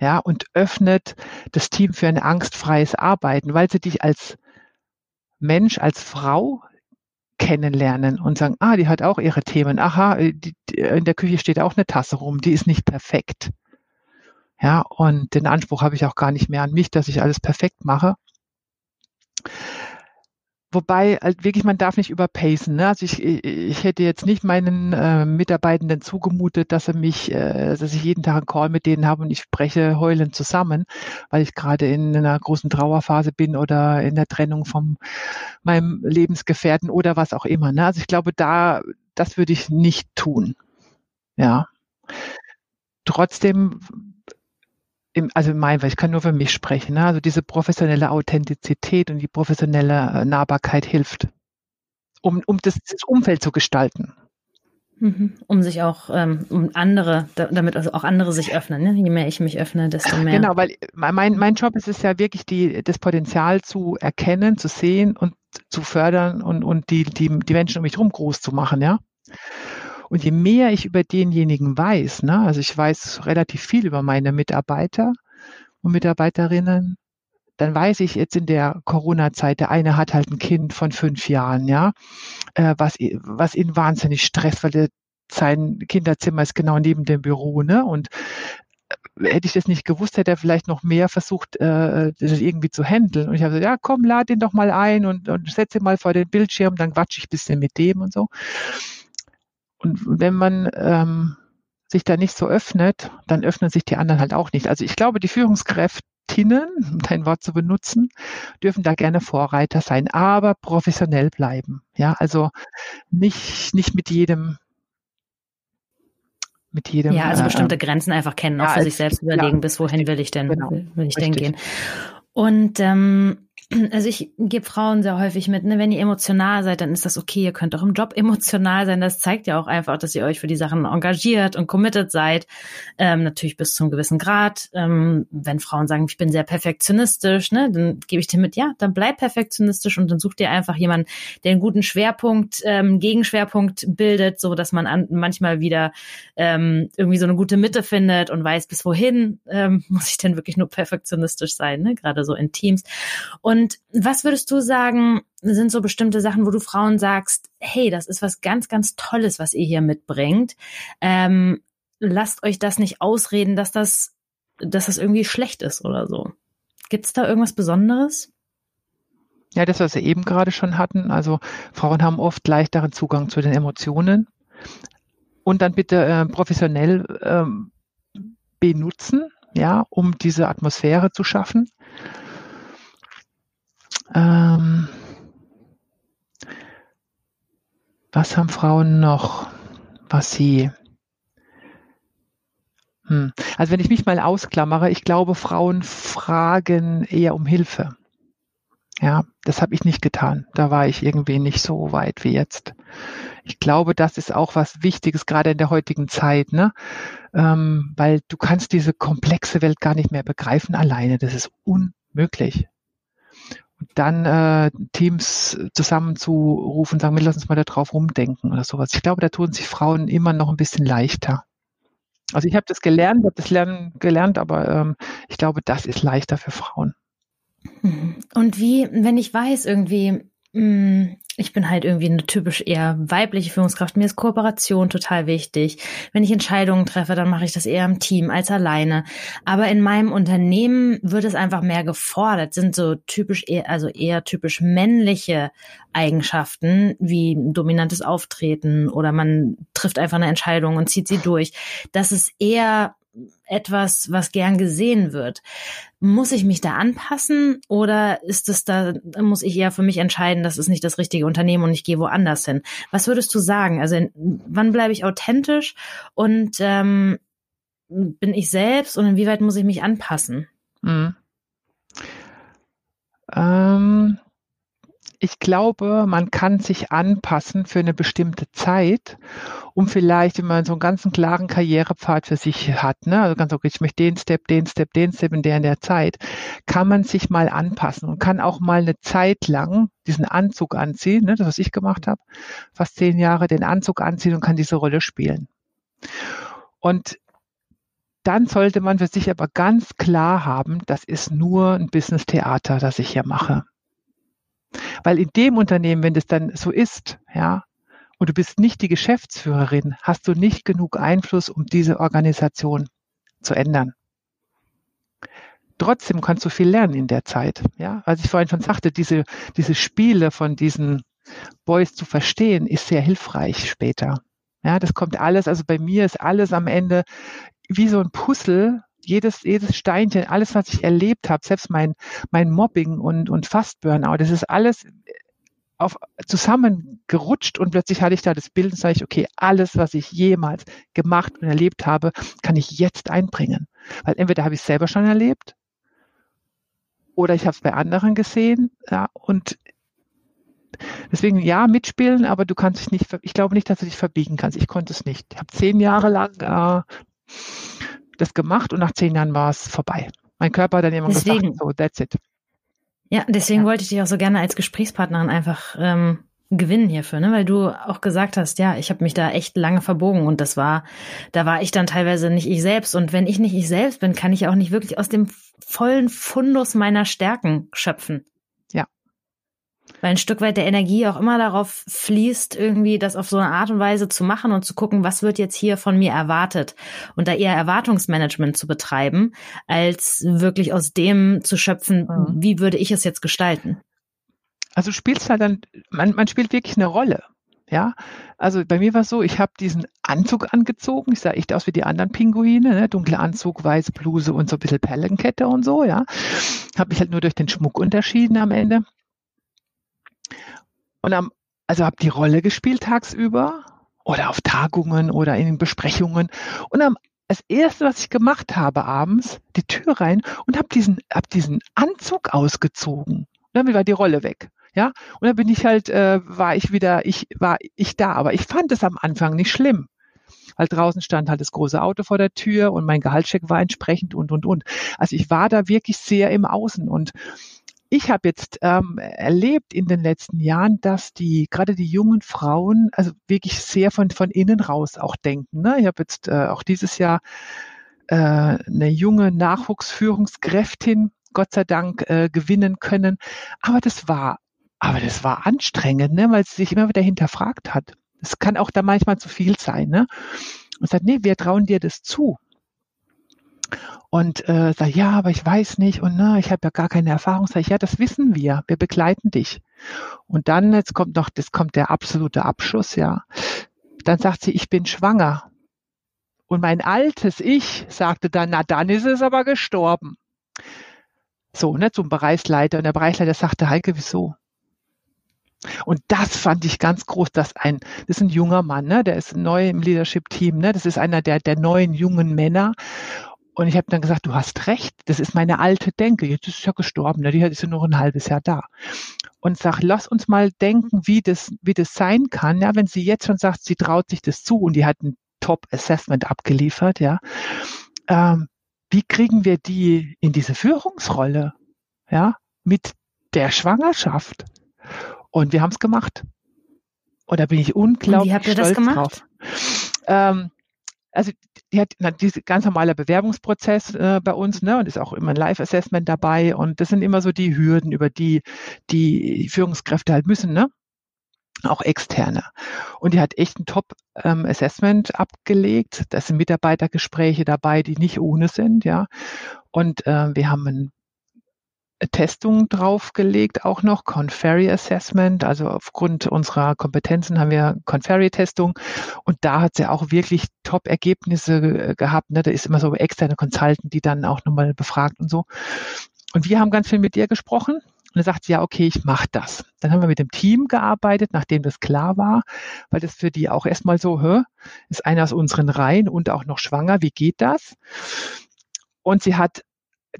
Ja, und öffnet das Team für ein angstfreies Arbeiten, weil sie dich als Mensch, als Frau kennenlernen und sagen, ah, die hat auch ihre Themen. Aha, äh, die, in der Küche steht auch eine Tasse rum, die ist nicht perfekt. Ja, und den Anspruch habe ich auch gar nicht mehr an mich, dass ich alles perfekt mache. Wobei halt wirklich, man darf nicht überpacen. Ne? Also ich, ich hätte jetzt nicht meinen äh, Mitarbeitenden zugemutet, dass sie mich, äh, dass ich jeden Tag einen Call mit denen habe und ich spreche heulend zusammen, weil ich gerade in einer großen Trauerphase bin oder in der Trennung von meinem Lebensgefährten oder was auch immer. Ne? Also ich glaube, da, das würde ich nicht tun. Ja. Trotzdem im, also in meinem, ich kann nur für mich sprechen, ne? also diese professionelle Authentizität und die professionelle äh, Nahbarkeit hilft, um, um das, das Umfeld zu gestalten. Mhm. Um sich auch, ähm, um andere, damit also auch andere sich öffnen. Ne? Je mehr ich mich öffne, desto mehr. Genau, weil mein, mein Job ist es ja wirklich, die, das Potenzial zu erkennen, zu sehen und zu fördern und, und die, die, die Menschen um mich herum groß zu machen, ja. Und je mehr ich über denjenigen weiß, ne, also ich weiß relativ viel über meine Mitarbeiter und Mitarbeiterinnen, dann weiß ich jetzt in der Corona-Zeit, der eine hat halt ein Kind von fünf Jahren, ja, äh, was, was ihn wahnsinnig stresst, weil der, sein Kinderzimmer ist genau neben dem Büro, ne? Und hätte ich das nicht gewusst, hätte er vielleicht noch mehr versucht, äh, das irgendwie zu handeln. Und ich habe gesagt, ja, komm, lad ihn doch mal ein und, und setze ihn mal vor den Bildschirm, dann quatsche ich ein bisschen mit dem und so. Und wenn man ähm, sich da nicht so öffnet, dann öffnen sich die anderen halt auch nicht. Also ich glaube, die Führungskräftinnen, um dein Wort zu benutzen, dürfen da gerne Vorreiter sein, aber professionell bleiben. Ja, also nicht, nicht mit jedem mit jedem. Ja, also bestimmte äh, Grenzen einfach kennen, auch ja, für sich selbst überlegen, ja, bis wohin will ich denn, genau, will ich richtig. denn gehen. Und ähm, also ich gebe Frauen sehr häufig mit, ne, wenn ihr emotional seid, dann ist das okay. Ihr könnt auch im Job emotional sein. Das zeigt ja auch einfach, dass ihr euch für die Sachen engagiert und committed seid. Ähm, natürlich bis zum gewissen Grad. Ähm, wenn Frauen sagen, ich bin sehr perfektionistisch, ne, dann gebe ich dir mit, ja, dann bleib perfektionistisch und dann such dir einfach jemanden, der einen guten Schwerpunkt, ähm, Gegenschwerpunkt bildet, so dass man an, manchmal wieder ähm, irgendwie so eine gute Mitte findet und weiß, bis wohin ähm, muss ich denn wirklich nur perfektionistisch sein, ne? gerade so in Teams. Und und was würdest du sagen, sind so bestimmte Sachen, wo du Frauen sagst, hey, das ist was ganz, ganz Tolles, was ihr hier mitbringt. Ähm, lasst euch das nicht ausreden, dass das, dass das irgendwie schlecht ist oder so. Gibt es da irgendwas Besonderes? Ja, das, was wir eben gerade schon hatten. Also Frauen haben oft leichteren Zugang zu den Emotionen. Und dann bitte äh, professionell ähm, benutzen, ja, um diese Atmosphäre zu schaffen. Ähm, was haben Frauen noch, was sie hm. Also wenn ich mich mal ausklammere, ich glaube, Frauen fragen eher um Hilfe. Ja, das habe ich nicht getan. Da war ich irgendwie nicht so weit wie jetzt. Ich glaube, das ist auch was Wichtiges, gerade in der heutigen Zeit, ne? Ähm, weil du kannst diese komplexe Welt gar nicht mehr begreifen alleine. Das ist unmöglich dann äh, Teams zusammenzurufen, sagen, wir lass uns mal da drauf rumdenken oder sowas. Ich glaube, da tun sich Frauen immer noch ein bisschen leichter. Also ich habe das gelernt, habe das lernen gelernt, aber ähm, ich glaube, das ist leichter für Frauen. Mhm. Und wie, wenn ich weiß irgendwie, ich bin halt irgendwie eine typisch eher weibliche Führungskraft. Mir ist Kooperation total wichtig. Wenn ich Entscheidungen treffe, dann mache ich das eher im Team als alleine. Aber in meinem Unternehmen wird es einfach mehr gefordert. Sind so typisch eher, also eher typisch männliche Eigenschaften wie dominantes Auftreten oder man trifft einfach eine Entscheidung und zieht sie durch. Das ist eher etwas, was gern gesehen wird. Muss ich mich da anpassen oder ist es da, muss ich eher für mich entscheiden, das ist nicht das richtige Unternehmen und ich gehe woanders hin? Was würdest du sagen? Also wann bleibe ich authentisch und ähm, bin ich selbst und inwieweit muss ich mich anpassen? Mhm. Ähm, ich glaube, man kann sich anpassen für eine bestimmte Zeit, um vielleicht, wenn man so einen ganzen klaren Karrierepfad für sich hat, ne, also ganz okay, ich möchte den Step, den Step, den Step in der in der Zeit, kann man sich mal anpassen und kann auch mal eine Zeit lang diesen Anzug anziehen, ne, das was ich gemacht habe, fast zehn Jahre den Anzug anziehen und kann diese Rolle spielen. Und dann sollte man für sich aber ganz klar haben, das ist nur ein Business-Theater, das ich hier mache. Weil in dem Unternehmen, wenn das dann so ist, ja, und du bist nicht die Geschäftsführerin, hast du nicht genug Einfluss, um diese Organisation zu ändern. Trotzdem kannst du viel lernen in der Zeit. Ja, als ich vorhin schon sagte, diese, diese Spiele von diesen Boys zu verstehen, ist sehr hilfreich später. Ja, das kommt alles, also bei mir ist alles am Ende wie so ein Puzzle, jedes, jedes Steinchen, alles, was ich erlebt habe, selbst mein, mein Mobbing und, und fast Burnout, das ist alles auf, zusammengerutscht und plötzlich hatte ich da das Bild und sage ich, okay, alles, was ich jemals gemacht und erlebt habe, kann ich jetzt einbringen. Weil entweder habe ich es selber schon erlebt oder ich habe es bei anderen gesehen. Ja, und deswegen ja, mitspielen, aber du kannst dich nicht, ich glaube nicht, dass du dich verbiegen kannst. Ich konnte es nicht. Ich habe zehn Jahre lang äh, das gemacht und nach zehn Jahren war es vorbei. Mein Körper hat dann immer deswegen, gesagt, so, that's it. Ja, deswegen ja. wollte ich dich auch so gerne als Gesprächspartnerin einfach ähm, gewinnen hierfür, ne? weil du auch gesagt hast, ja, ich habe mich da echt lange verbogen und das war, da war ich dann teilweise nicht ich selbst und wenn ich nicht ich selbst bin, kann ich auch nicht wirklich aus dem vollen Fundus meiner Stärken schöpfen. Weil ein Stück weit der Energie auch immer darauf fließt, irgendwie das auf so eine Art und Weise zu machen und zu gucken, was wird jetzt hier von mir erwartet. Und da eher Erwartungsmanagement zu betreiben, als wirklich aus dem zu schöpfen, mhm. wie würde ich es jetzt gestalten. Also spielst halt dann, man, man spielt wirklich eine Rolle. Ja, also bei mir war es so, ich habe diesen Anzug angezogen. Ich sah echt aus wie die anderen Pinguine, ne? dunkler Anzug, weiße Bluse und so ein bisschen Perlenkette und so, ja. Habe mich halt nur durch den Schmuck unterschieden am Ende. Und am, also habe die Rolle gespielt tagsüber oder auf Tagungen oder in Besprechungen. Und am, das erste, was ich gemacht habe abends, die Tür rein und habe diesen, hab diesen Anzug ausgezogen. Und damit war die Rolle weg. Ja, und dann bin ich halt, äh, war ich wieder, ich war ich da, aber ich fand es am Anfang nicht schlimm. Weil draußen stand halt das große Auto vor der Tür und mein Gehaltscheck war entsprechend und und und. Also ich war da wirklich sehr im Außen und ich habe jetzt ähm, erlebt in den letzten Jahren, dass die gerade die jungen Frauen also wirklich sehr von von innen raus auch denken. Ne? Ich habe jetzt äh, auch dieses Jahr äh, eine junge Nachwuchsführungskräftin Gott sei Dank äh, gewinnen können. Aber das war, aber das war anstrengend, ne? weil sie sich immer wieder hinterfragt hat. Es kann auch da manchmal zu viel sein. Ne? Und sagt, nee, wir trauen dir das zu und äh, sag, ja, aber ich weiß nicht und na, ich habe ja gar keine Erfahrung. Sag ich, ja, das wissen wir, wir begleiten dich. Und dann, jetzt kommt noch, das kommt der absolute Abschluss, ja. Dann sagt sie, ich bin schwanger. Und mein altes Ich sagte dann, na dann ist es aber gestorben. So, ne, zum Bereichsleiter. Und der Bereichsleiter sagte, Heike, wieso? Und das fand ich ganz groß, dass ein, das ist ein junger Mann, ne, der ist neu im Leadership-Team, ne, das ist einer der, der neuen jungen Männer. Und ich habe dann gesagt, du hast recht, das ist meine alte Denke. Jetzt ist sie ja gestorben, ne? die ist ja nur ein halbes Jahr da. Und sag, lass uns mal denken, wie das, wie das sein kann, ja, wenn sie jetzt schon sagt, sie traut sich das zu und die hat ein Top-Assessment abgeliefert, ja. Ähm, wie kriegen wir die in diese Führungsrolle, ja, mit der Schwangerschaft? Und wir haben es gemacht. Und da bin ich unglaublich und wie habt ihr stolz das gemacht? drauf. Ähm, also die hat na, diese ganz normaler Bewerbungsprozess äh, bei uns, ne, und ist auch immer ein Live-Assessment dabei. Und das sind immer so die Hürden, über die die Führungskräfte halt müssen, ne? Auch externe. Und die hat echt ein Top-Assessment ähm, abgelegt. Da sind Mitarbeitergespräche dabei, die nicht ohne sind, ja. Und äh, wir haben ein Testung draufgelegt, auch noch Conferry Assessment. Also aufgrund unserer Kompetenzen haben wir Conferry Testung und da hat sie auch wirklich Top-Ergebnisse gehabt. Ne? Da ist immer so externe Consultant, die dann auch nochmal befragt und so. Und wir haben ganz viel mit ihr gesprochen. Und dann sagt sie, ja, okay, ich mache das. Dann haben wir mit dem Team gearbeitet, nachdem das klar war, weil das für die auch erstmal so, hä, ist einer aus unseren Reihen und auch noch schwanger, wie geht das? Und sie hat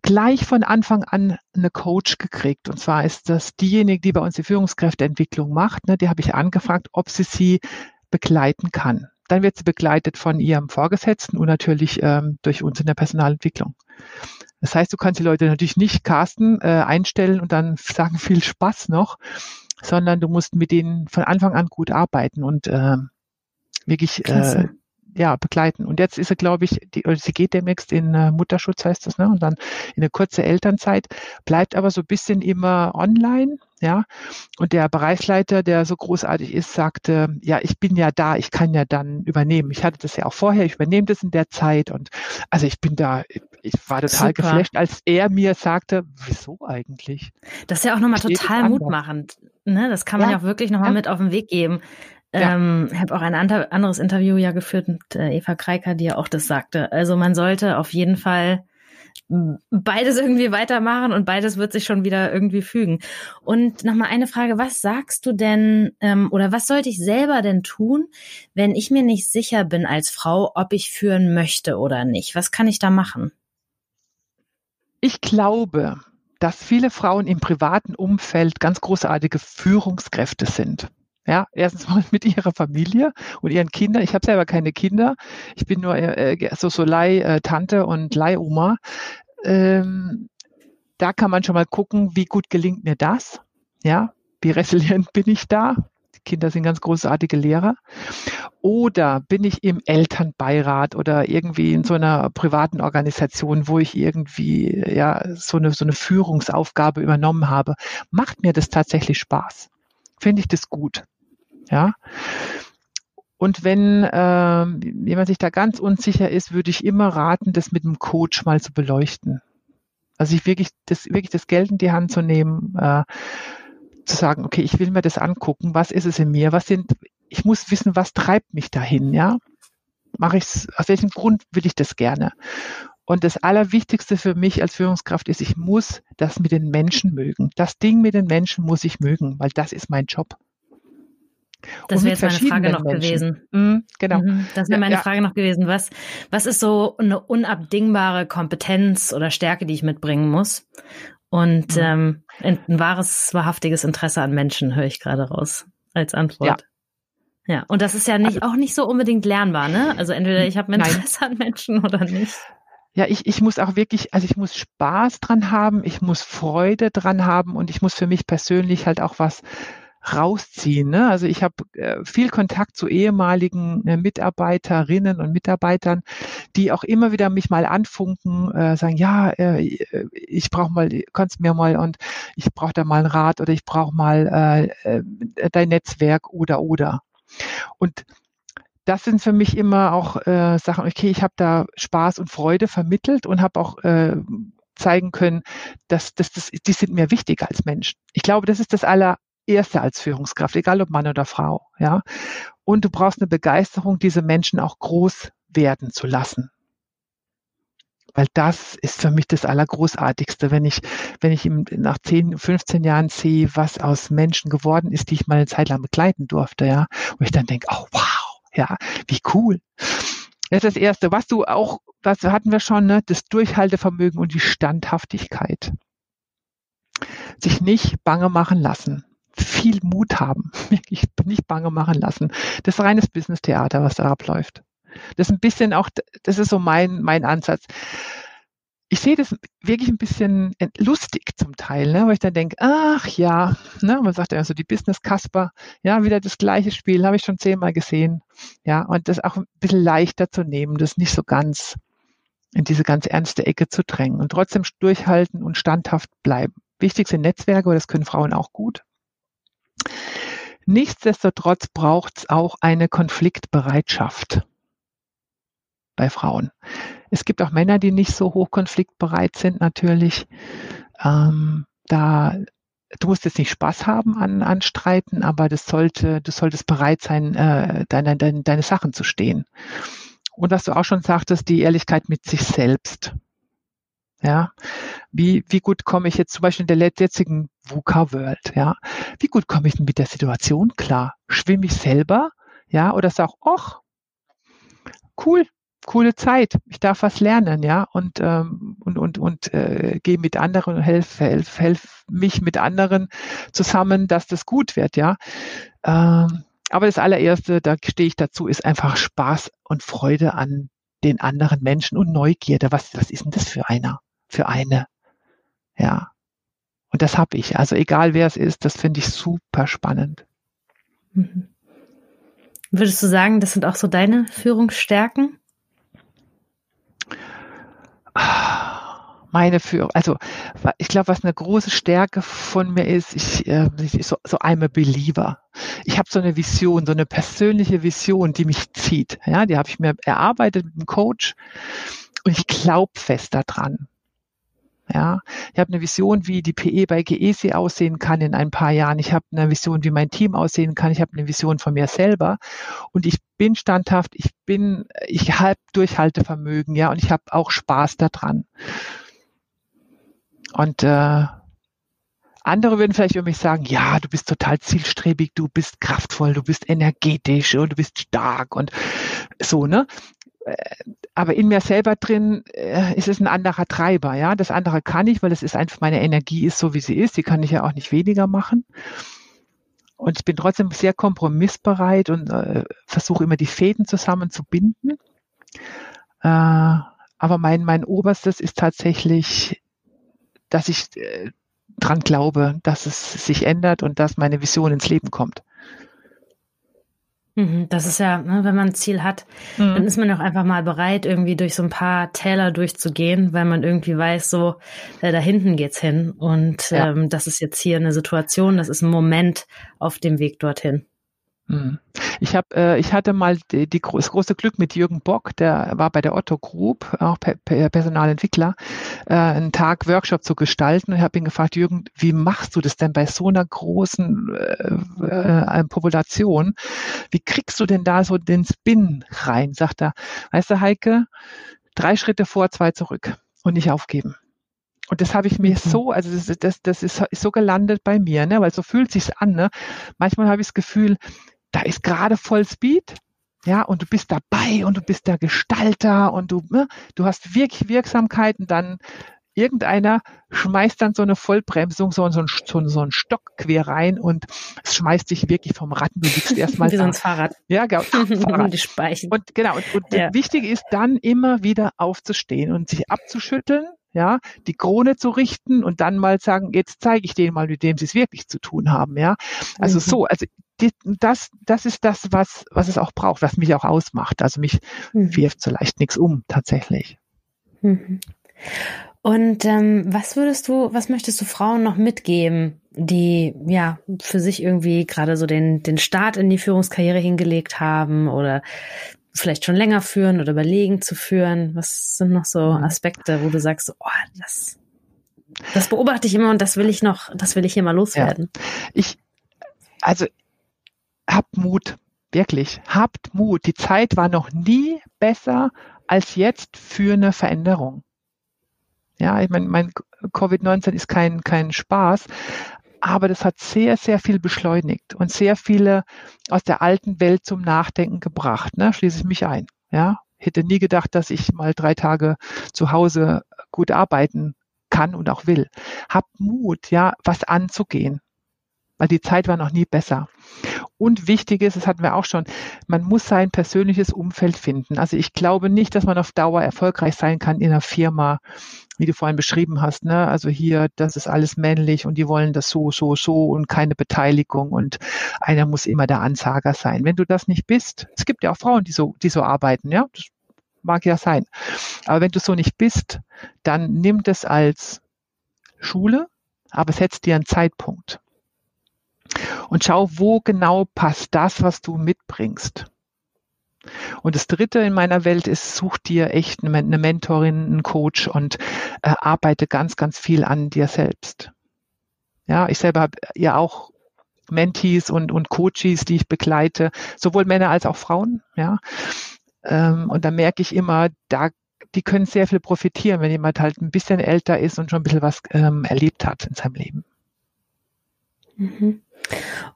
gleich von Anfang an eine Coach gekriegt. Und zwar ist das diejenige, die bei uns die Führungskräfteentwicklung macht. Ne, die habe ich angefragt, ob sie sie begleiten kann. Dann wird sie begleitet von ihrem Vorgesetzten und natürlich ähm, durch uns in der Personalentwicklung. Das heißt, du kannst die Leute natürlich nicht casten, äh, einstellen und dann sagen viel Spaß noch, sondern du musst mit denen von Anfang an gut arbeiten und äh, wirklich äh, ja, begleiten. Und jetzt ist sie, glaube ich, die, sie geht demnächst in äh, Mutterschutz, heißt das, ne? Und dann in eine kurze Elternzeit, bleibt aber so ein bisschen immer online, ja. Und der Bereichsleiter, der so großartig ist, sagte, ja, ich bin ja da, ich kann ja dann übernehmen. Ich hatte das ja auch vorher, ich übernehme das in der Zeit. Und also ich bin da, ich war total Super. geflasht, als er mir sagte, wieso eigentlich? Das ist ja auch nochmal total mutmachend. Ne? Das kann man ja, ja auch wirklich nochmal ja. mit auf den Weg geben. Ja. Ähm, habe auch ein anderes Interview ja geführt mit äh, Eva Kreiker, die ja auch das sagte. Also man sollte auf jeden Fall beides irgendwie weitermachen und beides wird sich schon wieder irgendwie fügen. Und nochmal eine Frage, was sagst du denn ähm, oder was sollte ich selber denn tun, wenn ich mir nicht sicher bin als Frau, ob ich führen möchte oder nicht? Was kann ich da machen? Ich glaube, dass viele Frauen im privaten Umfeld ganz großartige Führungskräfte sind. Ja, erstens mal mit ihrer Familie und ihren Kindern. Ich habe selber keine Kinder. Ich bin nur äh, äh so, so Leih-Tante äh, und Leihoma. Ähm, da kann man schon mal gucken, wie gut gelingt mir das. Ja, wie resilient bin ich da? Kinder sind ganz großartige Lehrer. Oder bin ich im Elternbeirat oder irgendwie in so einer privaten Organisation, wo ich irgendwie ja so eine, so eine Führungsaufgabe übernommen habe. Macht mir das tatsächlich Spaß? Finde ich das gut? Ja. Und wenn äh, jemand sich da ganz unsicher ist, würde ich immer raten, das mit einem Coach mal zu beleuchten. Also ich wirklich das, wirklich das Geld in die Hand zu nehmen, äh, zu sagen, okay, ich will mir das angucken, was ist es in mir, was sind, ich muss wissen, was treibt mich dahin, ja? Mache ich es, aus welchem Grund will ich das gerne? Und das Allerwichtigste für mich als Führungskraft ist, ich muss das mit den Menschen mögen. Das Ding mit den Menschen muss ich mögen, weil das ist mein Job. Das wäre jetzt meine Frage noch Menschen. gewesen. Mhm, genau. Mhm, das wäre meine ja, Frage noch gewesen. Was, was ist so eine unabdingbare Kompetenz oder Stärke, die ich mitbringen muss? Und mhm. ähm, ein wahres, wahrhaftiges Interesse an Menschen höre ich gerade raus als Antwort. Ja. ja. Und das ist ja nicht, also, auch nicht so unbedingt lernbar, ne? Also entweder ich habe Interesse nein. an Menschen oder nicht. Ja, ich, ich muss auch wirklich, also ich muss Spaß dran haben, ich muss Freude dran haben und ich muss für mich persönlich halt auch was rausziehen. Ne? Also ich habe äh, viel Kontakt zu ehemaligen äh, Mitarbeiterinnen und Mitarbeitern, die auch immer wieder mich mal anfunken, äh, sagen, ja, äh, ich brauche mal, kannst mir mal und ich brauche da mal einen Rat oder ich brauche mal äh, äh, dein Netzwerk oder oder. Und das sind für mich immer auch äh, Sachen, okay, ich habe da Spaß und Freude vermittelt und habe auch äh, zeigen können, dass, dass das, die sind mir wichtig als Mensch. Ich glaube, das ist das aller, Erste als Führungskraft, egal ob Mann oder Frau, ja. Und du brauchst eine Begeisterung, diese Menschen auch groß werden zu lassen. Weil das ist für mich das Allergroßartigste, wenn ich, wenn ich nach 10, 15 Jahren sehe, was aus Menschen geworden ist, die ich mal eine Zeit lang begleiten durfte, ja. Und ich dann denke, oh wow, ja, wie cool. Das ist das Erste. Was du auch, was hatten wir schon, ne? das Durchhaltevermögen und die Standhaftigkeit. Sich nicht bange machen lassen viel Mut haben, wirklich nicht bange machen lassen. Das ist reines Business-Theater, was da abläuft. Das ist ein bisschen auch, das ist so mein, mein Ansatz. Ich sehe das wirklich ein bisschen lustig zum Teil, ne, wo ich dann denke, ach ja, ne, man sagt ja so die Business Casper, ja, wieder das gleiche Spiel, habe ich schon zehnmal gesehen, ja, und das auch ein bisschen leichter zu nehmen, das nicht so ganz in diese ganz ernste Ecke zu drängen und trotzdem durchhalten und standhaft bleiben. Wichtig sind Netzwerke, aber das können Frauen auch gut. Nichtsdestotrotz braucht es auch eine Konfliktbereitschaft bei Frauen. Es gibt auch Männer, die nicht so hoch konfliktbereit sind, natürlich. Ähm, da du musst jetzt nicht Spaß haben an, an Streiten, aber das sollte, du solltest bereit sein, äh, deine, deine, deine Sachen zu stehen. Und was du auch schon sagtest, die Ehrlichkeit mit sich selbst. Ja, wie, wie gut komme ich jetzt zum Beispiel in der jetzigen VUCA-World, ja, wie gut komme ich denn mit der Situation klar? Schwimme ich selber, ja, oder sag, ach, cool, coole Zeit, ich darf was lernen, ja, und, ähm, und, und, und äh, gehe mit anderen und helfe helf, helf mich mit anderen zusammen, dass das gut wird, ja. Ähm, aber das allererste, da stehe ich dazu, ist einfach Spaß und Freude an den anderen Menschen und Neugierde. Was, was ist denn das für einer? für eine. Ja. Und das habe ich. Also egal wer es ist, das finde ich super spannend. Mhm. Würdest du sagen, das sind auch so deine Führungsstärken? Meine Führung, also ich glaube, was eine große Stärke von mir ist, ich, äh, so, so I'm a believer. Ich habe so eine Vision, so eine persönliche Vision, die mich zieht. Ja, die habe ich mir erarbeitet mit einem Coach und ich glaube fest daran. Ja, ich habe eine Vision, wie die PE bei GESI aussehen kann in ein paar Jahren. Ich habe eine Vision, wie mein Team aussehen kann. Ich habe eine Vision von mir selber und ich bin standhaft. Ich bin, ich habe Durchhaltevermögen, ja, und ich habe auch Spaß daran. Und äh, andere würden vielleicht über mich sagen, ja, du bist total zielstrebig, du bist kraftvoll, du bist energetisch und du bist stark und so, ne? Aber in mir selber drin äh, ist es ein anderer Treiber. Ja, das andere kann ich, weil es ist einfach meine Energie ist so wie sie ist. Die kann ich ja auch nicht weniger machen. Und ich bin trotzdem sehr kompromissbereit und äh, versuche immer die Fäden zusammenzubinden. Äh, aber mein mein oberstes ist tatsächlich, dass ich äh, dran glaube, dass es sich ändert und dass meine Vision ins Leben kommt. Mhm, das ist ja, ne, wenn man ein Ziel hat, mhm. dann ist man auch einfach mal bereit, irgendwie durch so ein paar Täler durchzugehen, weil man irgendwie weiß, so, äh, da hinten geht's hin. Und ja. ähm, das ist jetzt hier eine Situation, das ist ein Moment auf dem Weg dorthin. Mhm. Ich habe, äh, ich hatte mal die, die, das große Glück mit Jürgen Bock, der war bei der Otto Group, auch Personalentwickler, äh, einen Tag Workshop zu gestalten. Und ich habe ihn gefragt, Jürgen, wie machst du das denn bei so einer großen äh, äh, Population? Wie kriegst du denn da so den Spin rein? Sagt er, weißt du, Heike, drei Schritte vor, zwei zurück und nicht aufgeben. Und das habe ich mir mhm. so, also das, das, das ist, so gelandet bei mir, ne? weil so fühlt sich's an. Ne? Manchmal habe ich das Gefühl, da ist gerade Vollspeed, ja, und du bist dabei und du bist der Gestalter und du, ne, du hast wirklich Wirksamkeiten, dann irgendeiner schmeißt dann so eine Vollbremsung, so, so, so, so einen Stock quer rein und es schmeißt dich wirklich vom Rad und du liegst erstmal Wie so ein Fahrrad. Ja, genau. Fahrrad. Und genau, und, und ja. wichtig ist dann immer wieder aufzustehen und sich abzuschütteln, ja, die Krone zu richten und dann mal sagen, jetzt zeige ich denen mal, mit dem sie es wirklich zu tun haben, ja. Also mhm. so, also das, das ist das, was, was es auch braucht, was mich auch ausmacht. Also mich mhm. wirft so leicht nichts um, tatsächlich. Mhm. Und ähm, was würdest du, was möchtest du Frauen noch mitgeben, die ja für sich irgendwie gerade so den, den Start in die Führungskarriere hingelegt haben oder vielleicht schon länger führen oder überlegen zu führen? Was sind noch so mhm. Aspekte, wo du sagst, oh, das, das beobachte ich immer und das will ich noch, das will ich hier mal loswerden? Ja. Ich, also habt Mut, wirklich, habt Mut. Die Zeit war noch nie besser als jetzt für eine Veränderung. Ja, ich meine, mein Covid-19 ist kein, kein Spaß, aber das hat sehr, sehr viel beschleunigt und sehr viele aus der alten Welt zum Nachdenken gebracht. Ne? Schließe ich mich ein. Ja, hätte nie gedacht, dass ich mal drei Tage zu Hause gut arbeiten kann und auch will. Habt Mut, ja, was anzugehen weil die Zeit war noch nie besser. Und wichtig ist, das hatten wir auch schon, man muss sein persönliches Umfeld finden. Also ich glaube nicht, dass man auf Dauer erfolgreich sein kann in einer Firma, wie du vorhin beschrieben hast. Ne? Also hier, das ist alles männlich und die wollen das so, so, so und keine Beteiligung und einer muss immer der Ansager sein. Wenn du das nicht bist, es gibt ja auch Frauen, die so, die so arbeiten, ja, das mag ja sein. Aber wenn du so nicht bist, dann nimm das als Schule, aber setz dir einen Zeitpunkt und schau, wo genau passt das, was du mitbringst. Und das Dritte in meiner Welt ist, such dir echt eine Mentorin, einen Coach und äh, arbeite ganz, ganz viel an dir selbst. Ja, ich selber habe ja auch Mentees und, und Coaches, die ich begleite, sowohl Männer als auch Frauen. Ja, ähm, und da merke ich immer, da die können sehr viel profitieren, wenn jemand halt ein bisschen älter ist und schon ein bisschen was ähm, erlebt hat in seinem Leben. Mhm.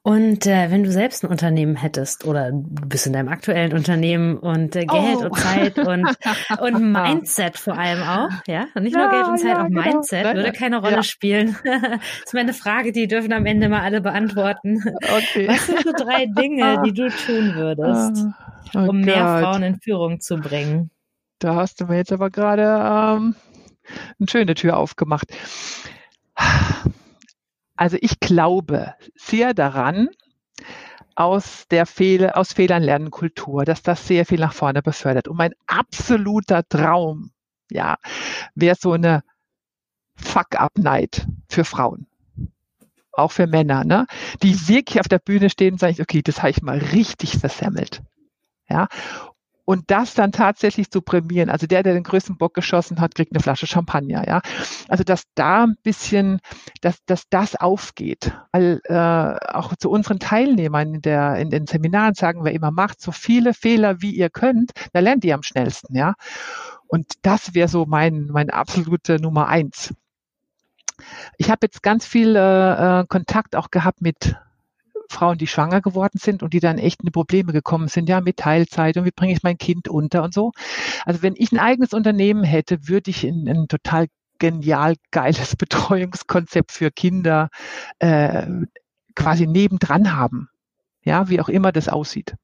Und äh, wenn du selbst ein Unternehmen hättest oder du bist in deinem aktuellen Unternehmen und äh, Geld oh. und Zeit und, und Mindset vor allem auch, ja, und nicht ja, nur Geld und Zeit, ja, auch genau. Mindset würde keine Rolle ja. spielen. das ist meine Frage, die dürfen am Ende mal alle beantworten. Okay. Was sind so drei Dinge, die du tun würdest, oh, um Gott. mehr Frauen in Führung zu bringen? Da hast du mir jetzt aber gerade ähm, eine schöne Tür aufgemacht. Also ich glaube sehr daran, aus der Fehl aus Fehlern lernen Kultur, dass das sehr viel nach vorne befördert. Und mein absoluter Traum, ja, wäre so eine Fuck-up-Night für Frauen. Auch für Männer, ne? Die wirklich auf der Bühne stehen und sagen, okay, das habe ich mal richtig versemmelt. Ja und das dann tatsächlich zu prämieren. Also der, der den größten Bock geschossen hat, kriegt eine Flasche Champagner, ja. Also dass da ein bisschen, dass, dass das aufgeht. Weil äh, auch zu unseren Teilnehmern in, der, in den Seminaren sagen wir immer, macht so viele Fehler, wie ihr könnt, da lernt ihr am schnellsten, ja. Und das wäre so mein, mein absolute Nummer eins. Ich habe jetzt ganz viel äh, äh Kontakt auch gehabt mit Frauen, die schwanger geworden sind und die dann echt in Probleme gekommen sind, ja, mit Teilzeit und wie bringe ich mein Kind unter und so. Also wenn ich ein eigenes Unternehmen hätte, würde ich ein, ein total genial geiles Betreuungskonzept für Kinder äh, quasi nebendran haben. Ja, wie auch immer das aussieht.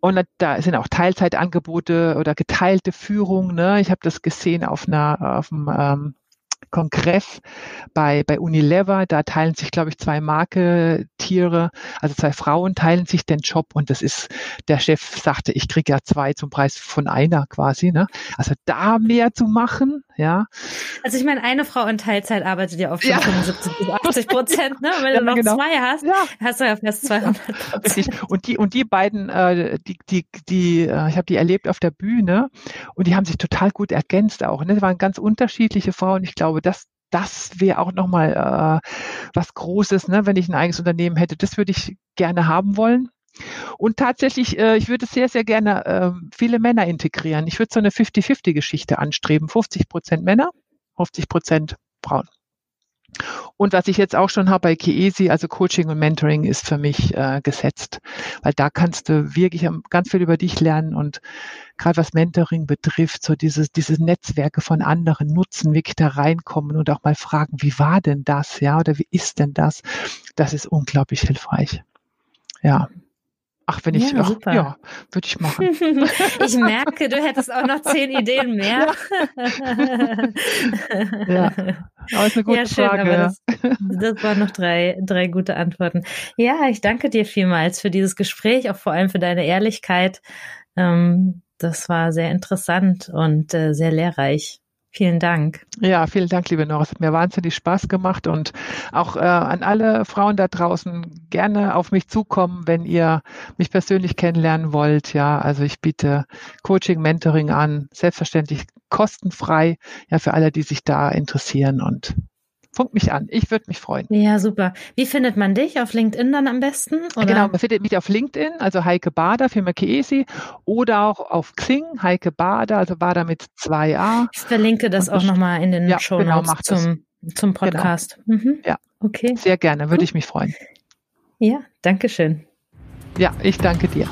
Und da sind auch Teilzeitangebote oder geteilte Führung. Ne? Ich habe das gesehen auf einer auf einem ähm, Kongress bei, bei Unilever. Da teilen sich, glaube ich, zwei Marketiere, also zwei Frauen teilen sich den Job und das ist, der Chef sagte, ich kriege ja zwei zum Preis von einer quasi. Ne? Also da mehr zu machen, ja. Also ich meine, eine Frau in Teilzeit arbeitet ja auf schon ja. 75 bis 80 Prozent, ne? Wenn ja, du noch genau. zwei hast, ja. hast du ja fast 200 Richtig. Und die, und die beiden, äh, die, die, die, äh, ich habe die erlebt auf der Bühne und die haben sich total gut ergänzt auch. Ne? Das waren ganz unterschiedliche Frauen. Ich glaube, das, das wäre auch nochmal äh, was Großes, ne? wenn ich ein eigenes Unternehmen hätte. Das würde ich gerne haben wollen. Und tatsächlich, äh, ich würde sehr, sehr gerne äh, viele Männer integrieren. Ich würde so eine 50-50-Geschichte anstreben. 50 Prozent Männer, 50 Prozent Frauen. Und was ich jetzt auch schon habe bei Chiesi, also Coaching und Mentoring ist für mich äh, gesetzt, weil da kannst du wirklich ganz viel über dich lernen und gerade was Mentoring betrifft, so dieses, diese Netzwerke von anderen nutzen, wirklich da reinkommen und auch mal fragen, wie war denn das, ja, oder wie ist denn das? Das ist unglaublich hilfreich. Ja. Ach, wenn ich, ja, ach, super. ja, würde ich machen. ich merke, du hättest auch noch zehn Ideen mehr. ja, aber ist eine gute ja, schön, Frage. Aber das, das waren noch drei, drei gute Antworten. Ja, ich danke dir vielmals für dieses Gespräch, auch vor allem für deine Ehrlichkeit. Ähm, das war sehr interessant und äh, sehr lehrreich. Vielen Dank. Ja, vielen Dank, liebe Nora. Es hat mir wahnsinnig Spaß gemacht und auch äh, an alle Frauen da draußen gerne auf mich zukommen, wenn ihr mich persönlich kennenlernen wollt. Ja, also ich biete Coaching, Mentoring an, selbstverständlich kostenfrei, ja, für alle, die sich da interessieren und funk mich an. Ich würde mich freuen. Ja, super. Wie findet man dich? Auf LinkedIn dann am besten? Oder? Genau, man findet mich auf LinkedIn, also Heike Bader, Firma Chiesi, oder auch auf Xing, Heike Bader, also Bader mit zwei A. Ich verlinke das auch nochmal in den ja, Show genau, Notes genau, zum, zum genau. Podcast. Genau. Mhm. Ja, okay. Sehr gerne, würde ich mich freuen. Ja, danke schön. Ja, ich danke dir.